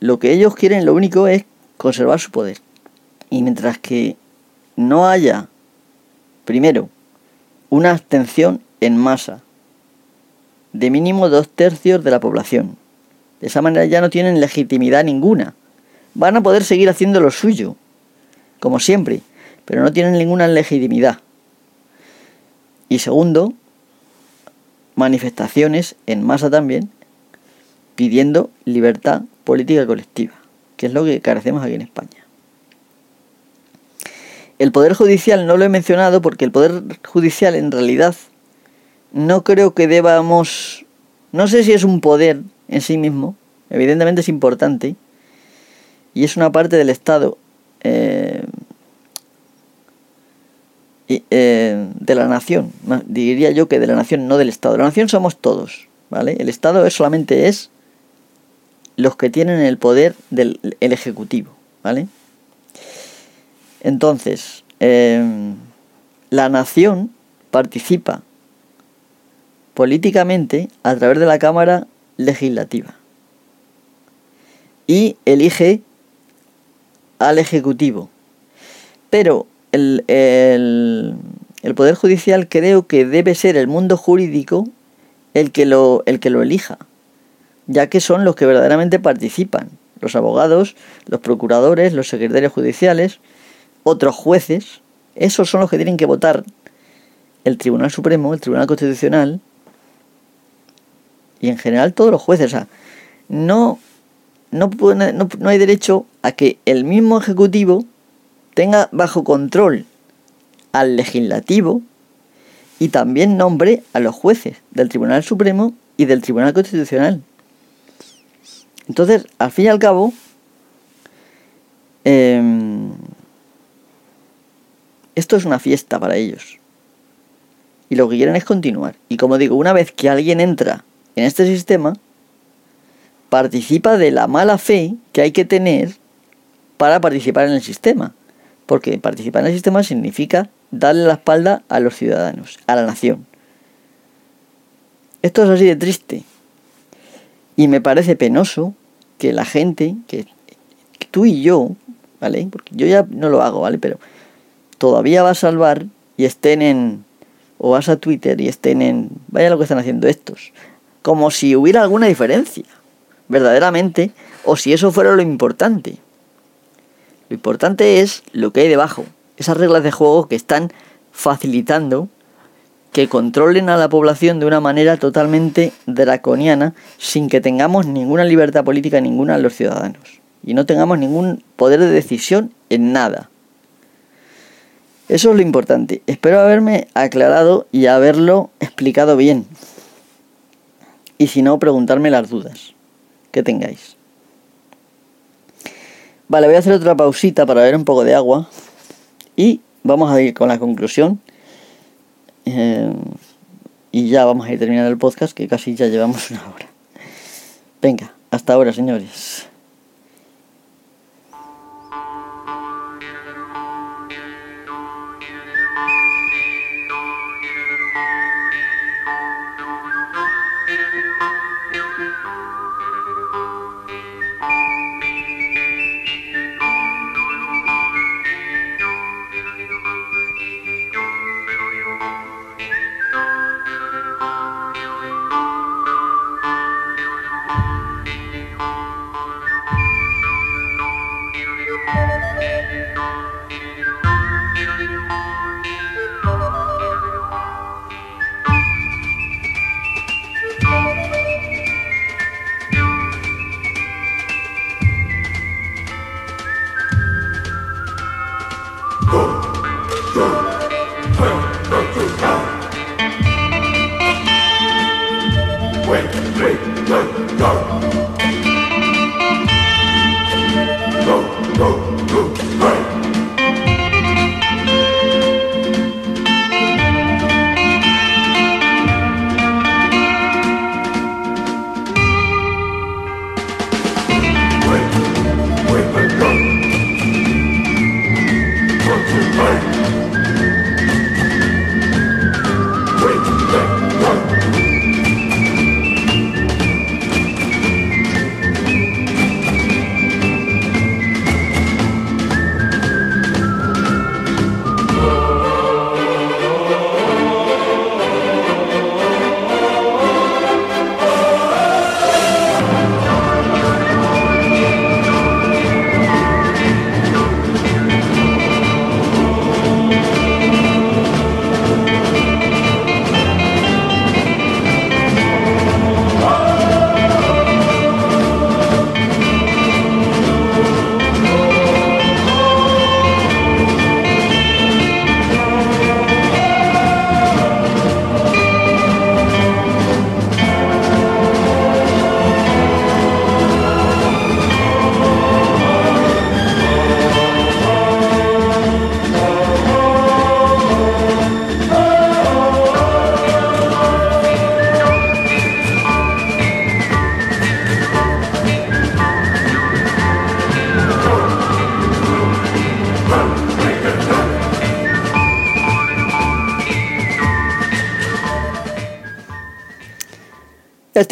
lo que ellos quieren, lo único es conservar su poder. Y mientras que no haya, primero, una abstención en masa de mínimo dos tercios de la población. De esa manera ya no tienen legitimidad ninguna. Van a poder seguir haciendo lo suyo, como siempre, pero no tienen ninguna legitimidad. Y segundo, manifestaciones en masa también, pidiendo libertad política colectiva, que es lo que carecemos aquí en España. El Poder Judicial no lo he mencionado porque el Poder Judicial en realidad no creo que debamos... No sé si es un poder en sí mismo, evidentemente es importante, y es una parte del Estado eh, eh, de la nación, diría yo que de la nación, no del Estado. La nación somos todos, ¿vale? El Estado es, solamente es los que tienen el poder del Ejecutivo, ¿vale? Entonces, eh, la nación participa políticamente a través de la Cámara Legislativa y elige al Ejecutivo. Pero el, el, Poder Judicial creo que debe ser el mundo jurídico el que, lo, el que lo elija, ya que son los que verdaderamente participan, los abogados, los procuradores, los secretarios judiciales, otros jueces, esos son los que tienen que votar el Tribunal Supremo, el Tribunal Constitucional y en general todos los jueces. O sea, no, no, no, no hay derecho a que el mismo Ejecutivo tenga bajo control al legislativo y también nombre a los jueces del Tribunal Supremo y del Tribunal Constitucional. Entonces, al fin y al cabo, em, esto es una fiesta para ellos. Y lo que quieren es continuar. Y como digo, una vez que alguien entra en este sistema participa de la mala fe que hay que tener para participar en el sistema. Porque participar en el sistema significa darle la espalda a los ciudadanos, a la nación. Esto es así de triste. Y me parece penoso que la gente, que, tú y yo, ¿vale? Porque yo ya no lo hago, ¿vale? Pero todavía va a salvar y estén en... o vas a Twitter y estén en... Vaya lo que están haciendo estos como si hubiera alguna diferencia, verdaderamente, o si eso fuera lo importante. Lo importante es lo que hay debajo, esas reglas de juego que están facilitando que controlen a la población de una manera totalmente draconiana sin que tengamos ninguna libertad política ninguna a los ciudadanos y no tengamos ningún poder de decisión en nada. Eso es lo importante. Espero haberme aclarado y haberlo explicado bien y si no, preguntarme las dudas que tengáis. Vale, voy a hacer otra pausita para ver un poco de agua y vamos a ir con la conclusión. Eh, Y ya vamos a ir terminando el podcast, que casi ya llevamos una hora. Venga, hasta ahora, señores. Go!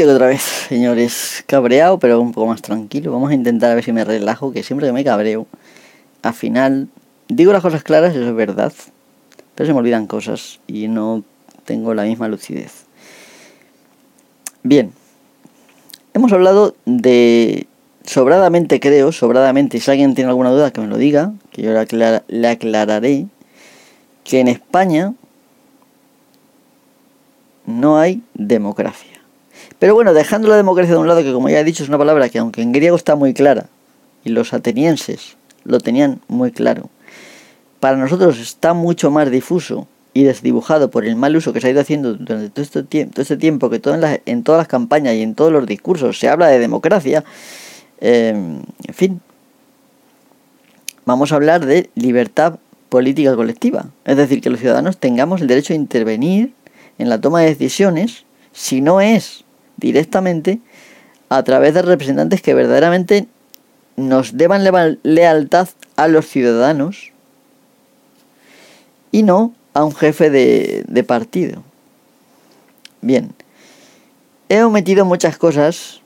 Otra vez, señores, cabreado, pero un poco más tranquilo. Vamos a intentar a ver si me relajo, que siempre que me cabreo, al final digo las cosas claras, eso es verdad, pero se me olvidan cosas y no tengo la misma lucidez. Bien, hemos hablado de sobradamente, creo, sobradamente, si alguien tiene alguna duda que me lo diga, que yo le, le aclararé, que en España no hay democracia. Pero bueno, dejando la democracia de un lado, que como ya he dicho es una palabra que aunque en griego está muy clara, y los atenienses lo tenían muy claro, para nosotros está mucho más difuso y desdibujado por el mal uso que se ha ido haciendo durante todo este tiempo, todo este tiempo que en, todas las campañas y en todos los discursos se habla de democracia, em, en fin, vamos a hablar de libertad política colectiva, es decir, que los ciudadanos tengamos el derecho a intervenir en la toma de decisiones si no es directamente a través de representantes que verdaderamente nos deban lealtad a los ciudadanos y no a un jefe de, de partido. Bien, he omitido muchas cosas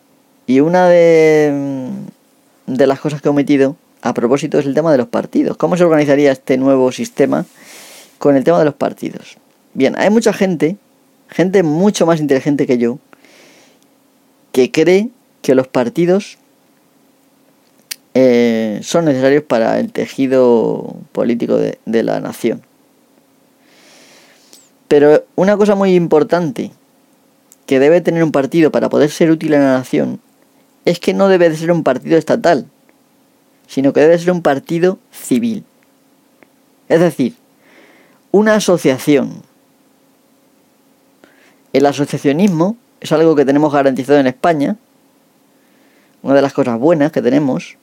y una de, de las cosas que he omitido a propósito es el tema de los partidos. ¿Cómo se organizaría este nuevo sistema con el tema de los partidos? Bien, hay mucha gente, gente mucho más inteligente que yo, que cree que los partidos eh, son necesarios para el tejido político de, la nación. Pero una cosa muy importante que debe tener un partido para poder ser útil a la nación es que no debe de ser un partido estatal, sino que debe ser un partido civil. Es decir, una asociación. El asociacionismo es algo que tenemos garantizado en España, una de las cosas buenas que tenemos.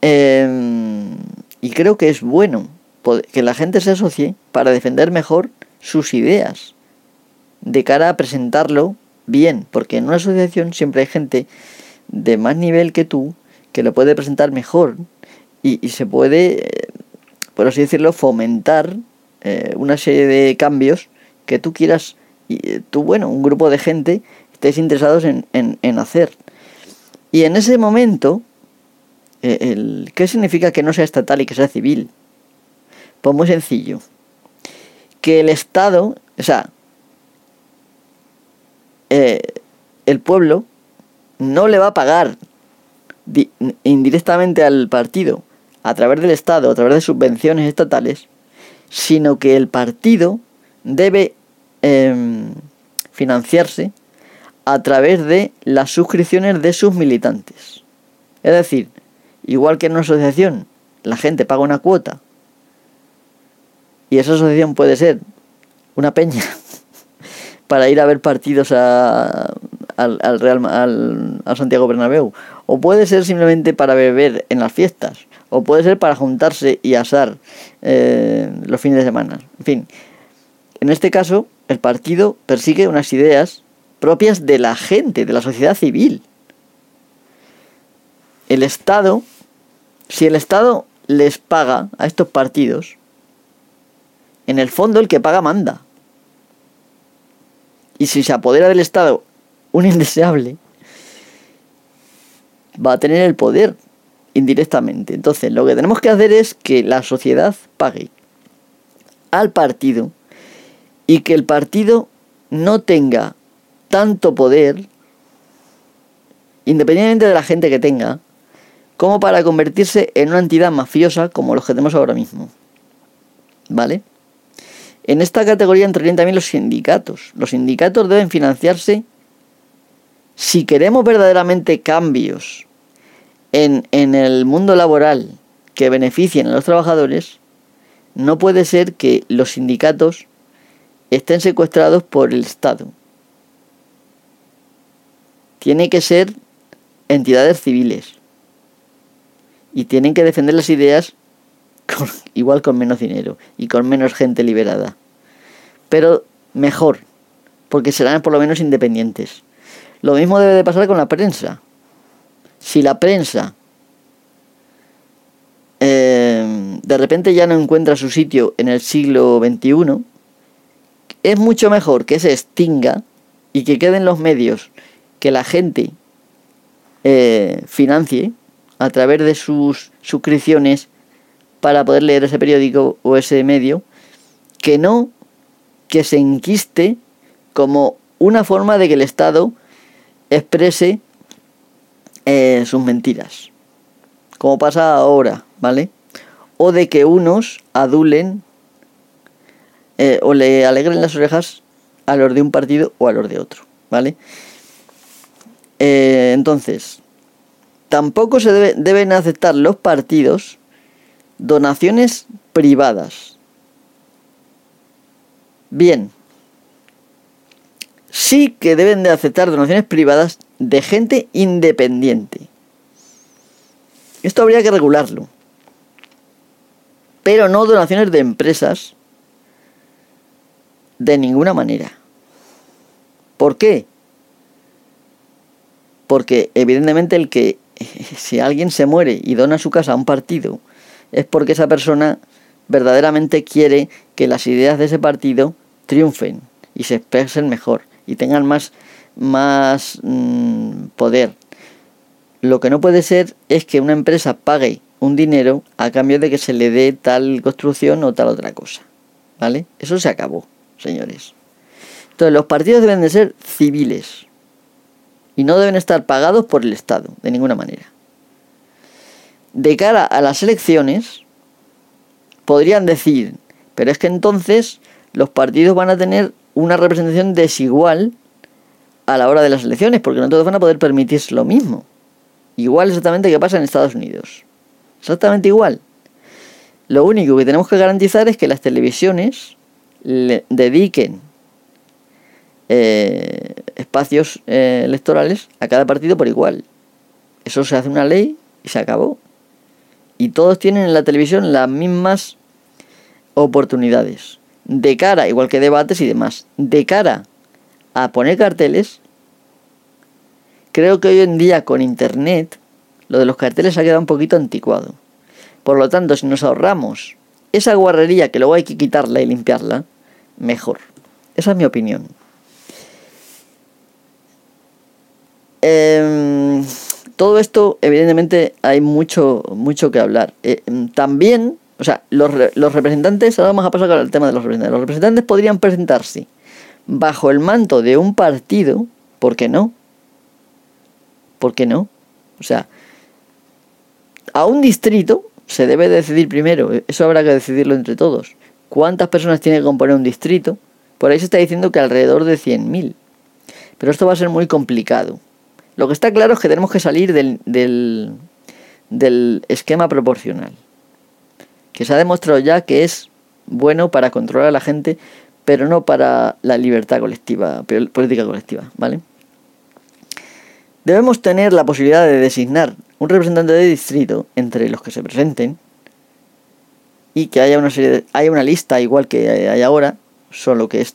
Em, y creo que es bueno, que la gente se asocie para defender mejor sus ideas de cara a presentarlo bien, porque en una asociación siempre hay gente de más nivel que tú que lo puede presentar mejor y, se puede, eh, por así decirlo, fomentar eh, una serie de cambios que tú quieras, y eh, tú, bueno, un grupo de gente estéis interesados en, en, hacer. Y en ese momento, el, ¿qué significa que no sea estatal y que sea civil? Pues muy sencillo. Que el Estado, o sea, el pueblo no le va a pagar indirectamente al partido a través del Estado, a través de subvenciones estatales, sino que el partido debe em, financiarse a través de las suscripciones de sus militantes. Es decir, igual que en una asociación, la gente paga una cuota y esa asociación puede ser una peña (laughs) para ir a ver partidos a, al, al, Real, al, al Santiago Bernabéu. O puede ser simplemente para beber en las fiestas. O puede ser para juntarse y asar eh, los fines de semana. En fin, en este caso, el partido persigue unas ideas propias de la gente, de la sociedad civil. El Estado, si el Estado les paga a estos partidos, en el fondo el que paga manda. Y si se apodera del Estado un (laughs) indeseable va a tener el poder indirectamente. Entonces, lo que tenemos que hacer es que la sociedad pague al partido y que el partido no tenga tanto poder, independientemente de la gente que tenga, como para convertirse en una entidad mafiosa como los que tenemos ahora mismo. ¿Vale? En esta categoría entrarían también los sindicatos. Los sindicatos deben financiarse si queremos verdaderamente cambios en, el mundo laboral que beneficien a los trabajadores, no puede ser que los sindicatos estén secuestrados por el Estado. Tiene que ser entidades civiles. Y tienen que defender las ideas (laughs) igual con menos dinero y con menos gente liberada. Pero mejor, porque serán por lo menos independientes. Lo mismo debe de pasar con la prensa. Si la prensa eh, de repente ya no encuentra su sitio en el siglo XXI, es mucho mejor que se extinga y que queden los medios que la gente eh, financie a través de sus suscripciones para poder leer ese periódico o ese medio, que no que se enquiste como una forma de que el Estado exprese eh, sus mentiras, como pasa ahora, ¿vale? O de que unos adulen eh, o le alegren las orejas a los de un partido o a los de otro, ¿vale? Eh, entonces, tampoco se deben aceptar los partidos donaciones privadas. Bien, sí que deben de aceptar donaciones privadas de gente independiente. Esto habría que regularlo. Pero no donaciones de empresas de ninguna manera. ¿Por qué? Porque evidentemente el que (laughs) si alguien se muere y dona su casa a un partido es porque esa persona verdaderamente quiere que las ideas de ese partido triunfen y se expresen mejor y tengan más, más mm, poder. Lo que no puede ser es que una empresa pague un dinero a cambio de que se le dé tal construcción o tal otra cosa. ¿Vale? Eso se acabó, señores. Entonces los partidos deben de ser civiles y no deben estar pagados por el Estado, de ninguna manera. De cara a las elecciones, podrían decir, pero es que entonces los partidos van a tener una representación desigual a la hora de las elecciones, porque no todos van a poder permitirse lo mismo. Igual exactamente que pasa en Estados Unidos. Exactamente igual. Lo único que tenemos que garantizar es que las televisiones le dediquen eh, espacios eh, electorales a cada partido por igual. Eso se hace una ley y se acabó. Y todos tienen en la televisión las mismas oportunidades. De cara, igual que debates y demás, de cara a poner carteles, creo que hoy en día con internet lo de los carteles ha quedado un poquito anticuado. Por lo tanto, si nos ahorramos esa guarrería que luego hay que quitarla y limpiarla, mejor. Esa es mi opinión. Em, todo esto, evidentemente, hay mucho, mucho que hablar. Eh, también, o sea, los, los representantes, ahora vamos a pasar al tema de los representantes. Los representantes podrían presentarse bajo el manto de un partido, ¿por qué no? ¿Por qué no? O sea, a un distrito se debe decidir primero, eso habrá que decidirlo entre todos. ¿Cuántas personas tiene que componer un distrito? Por ahí se está diciendo que alrededor de 100.000. Pero esto va a ser muy complicado. Lo que está claro es que tenemos que salir del, del, del esquema proporcional. Que se ha demostrado ya que es bueno para controlar a la gente, pero no para la libertad colectiva, política colectiva, ¿vale? Debemos tener la posibilidad de designar un representante de distrito entre los que se presenten y que haya una serie de, haya una lista igual que hay ahora, solo que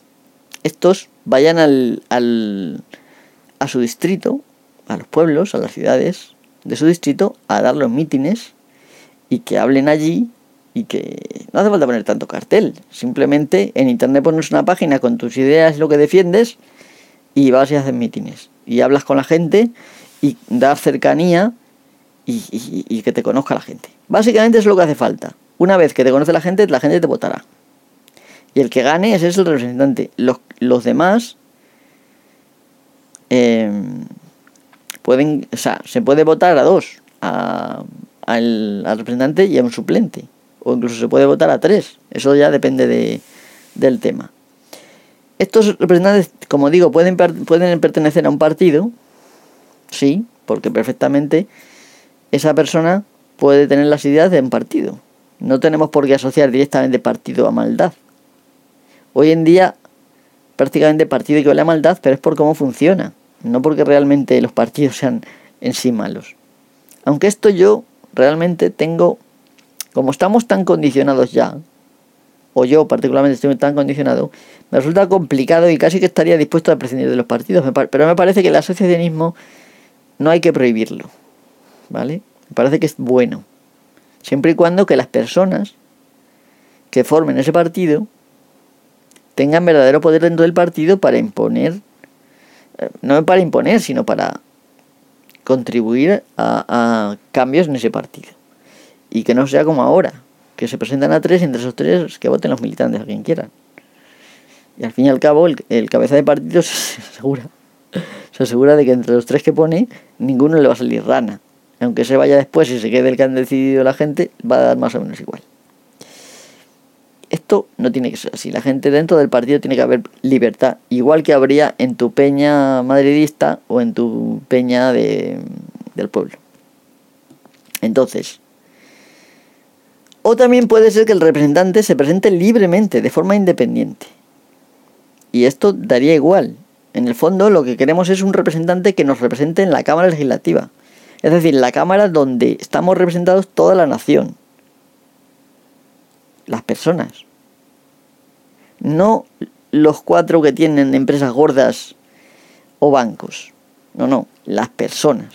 estos vayan al, al, a su distrito, a los pueblos, a las ciudades de su distrito, a dar los mítines y que hablen allí y que no hace falta poner tanto cartel, simplemente en internet pones una página con tus ideas lo que defiendes y vas y haces mítines y hablas con la gente y das cercanía y, que te conozca la gente. Básicamente es lo que hace falta. Una vez que te conoce la gente, la gente te votará. Y el que gane es el representante. Los, los demás em, pueden, o sea, se puede votar a dos, al, al, representante y a un suplente. O incluso se puede votar a tres. Eso ya depende de, del tema. Estos representantes, como digo, pueden, pueden pertenecer a un partido, sí, porque perfectamente esa persona puede tener las ideas de un partido. No tenemos por qué asociar directamente partido a maldad. Hoy en día prácticamente partido equivale a maldad, pero es por cómo funciona, no porque realmente los partidos sean en sí malos. Aunque esto yo realmente tengo, como estamos tan condicionados ya, o yo particularmente estoy tan condicionado, me resulta complicado y casi que estaría dispuesto a prescindir de los partidos. Pero me parece que el asociacionismo no hay que prohibirlo. ¿Vale? Me parece que es bueno. Siempre y cuando que las personas que formen ese partido tengan verdadero poder dentro del partido para imponer, eh, no para imponer, sino para contribuir a, a cambios en ese partido. Y que no sea como ahora, que se presentan a tres entre esos tres que voten los militantes a quien quieran. Y al fin y al cabo el, el cabeza de partido (laughs) se asegura, se asegura de que entre los tres que pone ninguno le va a salir rana. Aunque se vaya después y se quede el que han decidido la gente, va a dar más o menos igual. Esto no tiene que ser así. La gente dentro del partido tiene que haber libertad, igual que habría en tu peña madridista o en tu peña de, del pueblo. Entonces, o también puede ser que el representante se presente libremente, de forma independiente. Y esto daría igual. En el fondo lo que queremos es un representante que nos represente en la Cámara Legislativa. Es decir, la Cámara donde estamos representados toda la nación. Las personas. No los cuatro que tienen empresas gordas o bancos. No, no, las personas.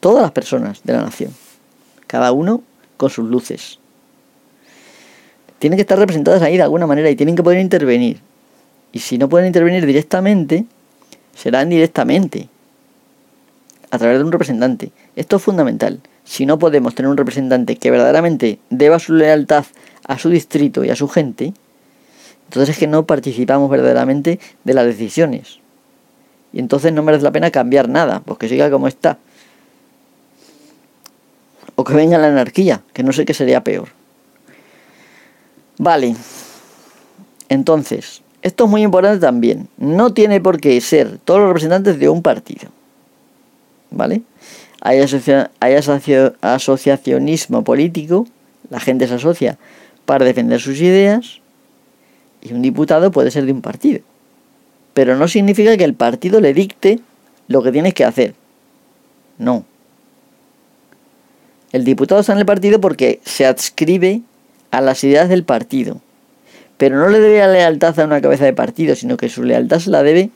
Todas las personas de la nación. Cada uno con sus luces. Tienen que estar representadas ahí de alguna manera y tienen que poder intervenir. Y si no pueden intervenir directamente, será indirectamente, a través de un representante. Esto es fundamental. Si no podemos tener un representante que verdaderamente deba su lealtad a su distrito y a su gente, entonces es que no participamos verdaderamente de las decisiones. Y entonces no merece la pena cambiar nada, pues que siga como está que venga la anarquía, que no sé qué sería peor. Vale. Entonces, esto es muy importante también. No tiene por qué ser todos los representantes de un partido. ¿Vale? Hay, hay asociacionismo político, la gente se asocia para defender sus ideas, y un diputado puede ser de un partido. Pero no significa que el partido le dicte lo que tienes que hacer. No. El diputado está en el partido porque se adscribe a las ideas del partido. Pero no le debe la lealtad a una cabeza de partido, sino que su lealtad se la debe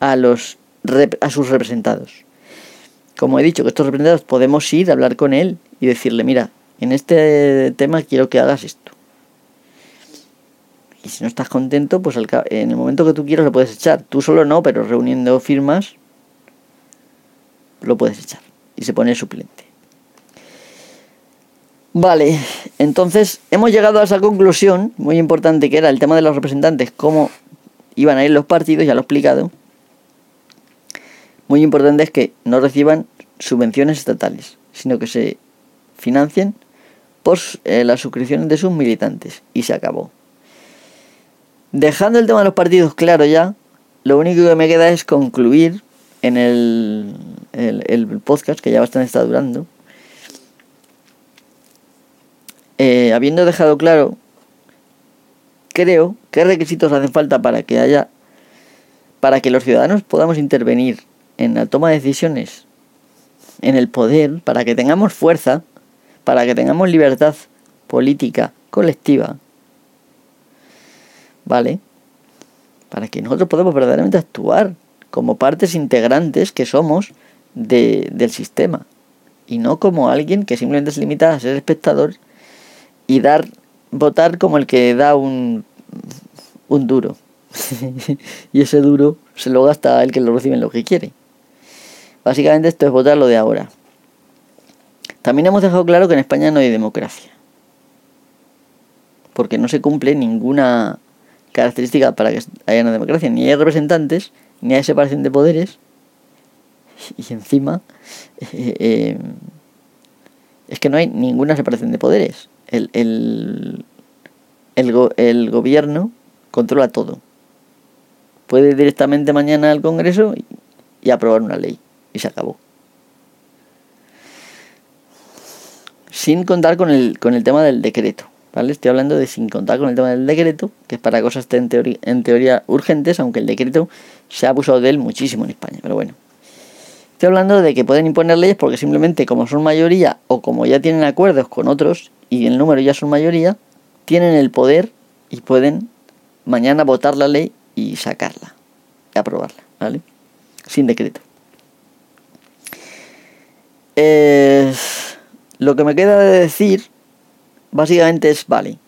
a, los, a sus representados. Como he dicho, que estos representados podemos ir a hablar con él y decirle, mira, en este tema quiero que hagas esto. Y si no estás contento, pues en el momento que tú quieras lo puedes echar. Tú solo no, pero reuniendo firmas lo puedes echar. Y se pone suplente. Vale, entonces hemos llegado a esa conclusión muy importante que era el tema de los representantes, cómo iban a ir los partidos, ya lo he explicado. Muy importante es que no reciban subvenciones estatales, sino que se financien por eh, las suscripciones de sus militantes. Y se acabó. Dejando el tema de los partidos claro ya, lo único que me queda es concluir en el, el, podcast, que ya bastante está durando, eh, habiendo dejado claro, creo, qué requisitos hacen falta para que haya, para que los ciudadanos podamos intervenir en la toma de decisiones, en el poder, para que tengamos fuerza, para que tengamos libertad política colectiva, ¿vale? Para que nosotros podamos verdaderamente actuar como partes integrantes que somos de, del sistema y no como alguien que simplemente se limita a ser espectador y dar votar como el que da un, un duro. (laughs) Y ese duro se lo gasta el que lo recibe en lo que quiere. Básicamente esto es votar lo de ahora. También hemos dejado claro que en España no hay democracia. Porque no se cumple ninguna característica para que haya una democracia. Ni hay representantes ni hay separación de poderes. (laughs) Y encima (laughs) eh, eh, es que no hay ninguna separación de poderes. El, el, el, gobierno controla todo. Puede ir directamente mañana al Congreso y, y aprobar una ley. Y se acabó. Sin contar con el, con el tema del decreto. ¿vale? Estoy hablando de sin contar con el tema del decreto, que es para cosas en teoría, en teoría urgentes, aunque el decreto se ha abusado de él muchísimo en España. Pero bueno. Estoy hablando de que pueden imponer leyes porque simplemente como son mayoría o como ya tienen acuerdos con otros y el número ya son mayoría, tienen el poder y pueden mañana votar la ley y sacarla y aprobarla, ¿vale? Sin decreto. lo que me queda de decir básicamente es, vale,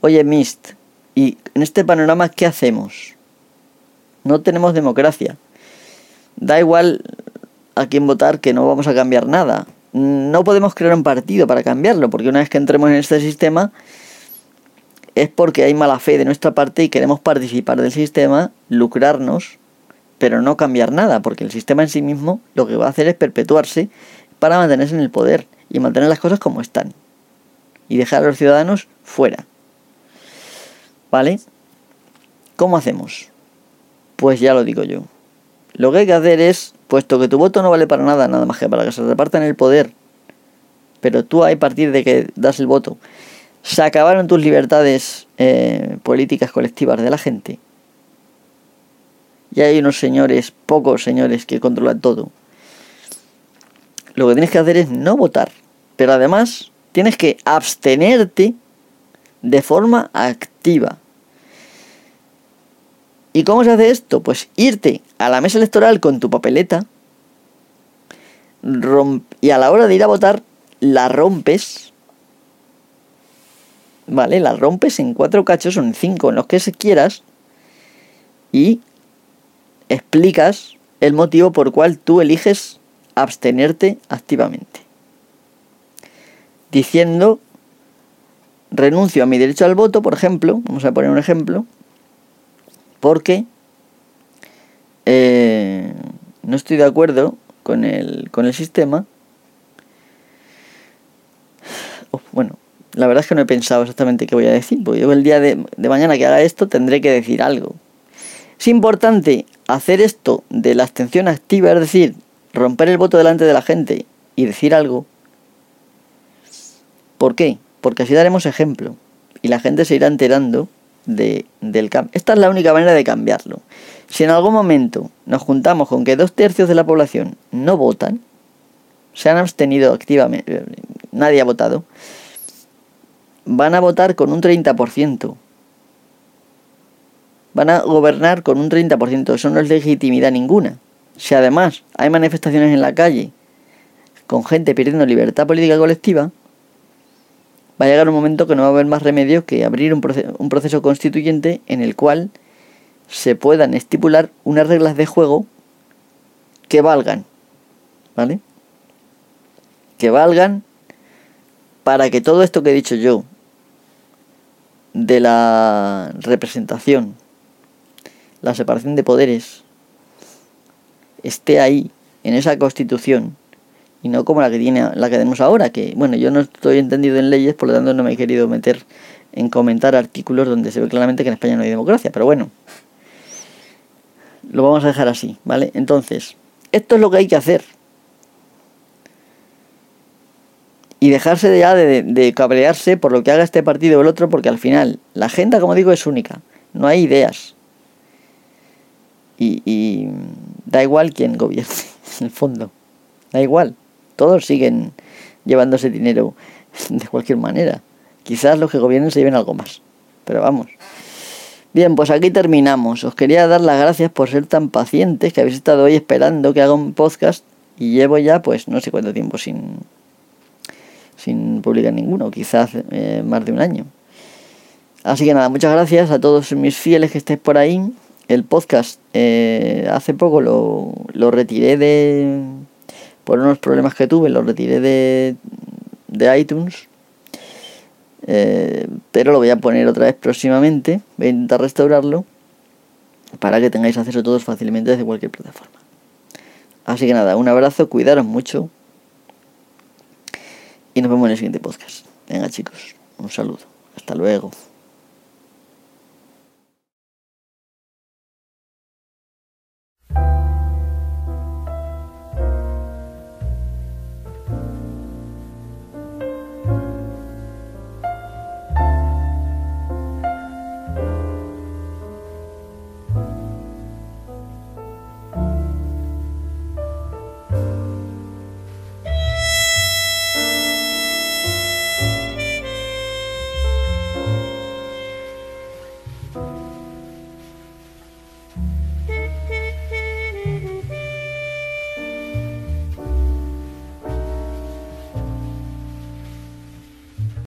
oye Mist, ¿y en este panorama qué hacemos? No tenemos democracia. Da igual a quién votar que no vamos a cambiar nada. No podemos crear un partido para cambiarlo, porque una vez que entremos en este sistema es porque hay mala fe de nuestra parte y queremos participar del sistema, lucrarnos, pero no cambiar nada, porque el sistema en sí mismo lo que va a hacer es perpetuarse para mantenerse en el poder y mantener las cosas como están y dejar a los ciudadanos fuera. ¿Vale? ¿Cómo hacemos? Pues ya lo digo yo. Lo que hay que hacer es, puesto que tu voto no vale para nada, nada más que para que se repartan el poder, pero tú a partir de que das el voto, se acabaron tus libertades eh, políticas colectivas de la gente. Y hay unos señores, pocos señores, que controlan todo. Lo que tienes que hacer es no votar, pero además tienes que abstenerte de forma activa. ¿Y cómo se hace esto? Pues irte a la mesa electoral con tu papeleta y a la hora de ir a votar la rompes. ¿Vale? La rompes en cuatro cachos o en cinco, en los que se quieras. Y explicas el motivo por cual tú eliges abstenerte activamente. Diciendo, renuncio a mi derecho al voto, por ejemplo, vamos a poner un ejemplo, porque eh, no estoy de acuerdo con el, con el sistema. bueno, la verdad es que no he pensado exactamente qué voy a decir, porque yo el día de, de mañana que haga esto tendré que decir algo. Es importante hacer esto de la abstención activa, es decir, romper el voto delante de la gente y decir algo. ¿Por qué? Porque así daremos ejemplo y la gente se irá enterando de, del cambio. Esta es la única manera de cambiarlo. Si en algún momento nos juntamos con que dos tercios de la población no votan, se han abstenido activamente, nadie ha votado, van a votar con un 30%. Van a gobernar con un 30%. Eso no es legitimidad ninguna. Si además hay manifestaciones en la calle con gente perdiendo libertad política colectiva, va a llegar un momento que no va a haber más remedio que abrir un, proceso, constituyente en el cual se puedan estipular unas reglas de juego que valgan, ¿vale? Que valgan para que todo esto que he dicho yo de la representación, la separación de poderes, esté ahí, en esa constitución, y no como la que tiene la que tenemos ahora, que bueno, yo no estoy entendido en leyes, por lo tanto no me he querido meter en comentar artículos donde se ve claramente que en España no hay democracia, pero bueno, lo vamos a dejar así, ¿vale? Entonces, esto es lo que hay que hacer. Y dejarse ya de, de, cabrearse por lo que haga este partido o el otro, porque al final la agenda, como digo, es única. No hay ideas. Y, y da igual quién gobierne, (laughs) en el fondo. Da igual todos siguen llevándose dinero de cualquier manera. Quizás los que gobiernen se lleven algo más. Pero vamos. Bien, pues aquí terminamos. Os quería dar las gracias por ser tan pacientes que habéis estado hoy esperando que haga un podcast y llevo ya pues no sé cuánto tiempo sin sin publicar ninguno, quizás eh, más de un año. Así que nada, muchas gracias a todos mis fieles que estéis por ahí. El podcast eh, hace poco lo, lo retiré de, por unos problemas que tuve, lo retiré de, de iTunes. Eh, pero lo voy a poner otra vez próximamente. Voy a intentar restaurarlo para que tengáis acceso todos fácilmente desde cualquier plataforma. Así que nada, un abrazo, cuidaros mucho y nos vemos en el siguiente podcast. Venga chicos, un saludo. Hasta luego.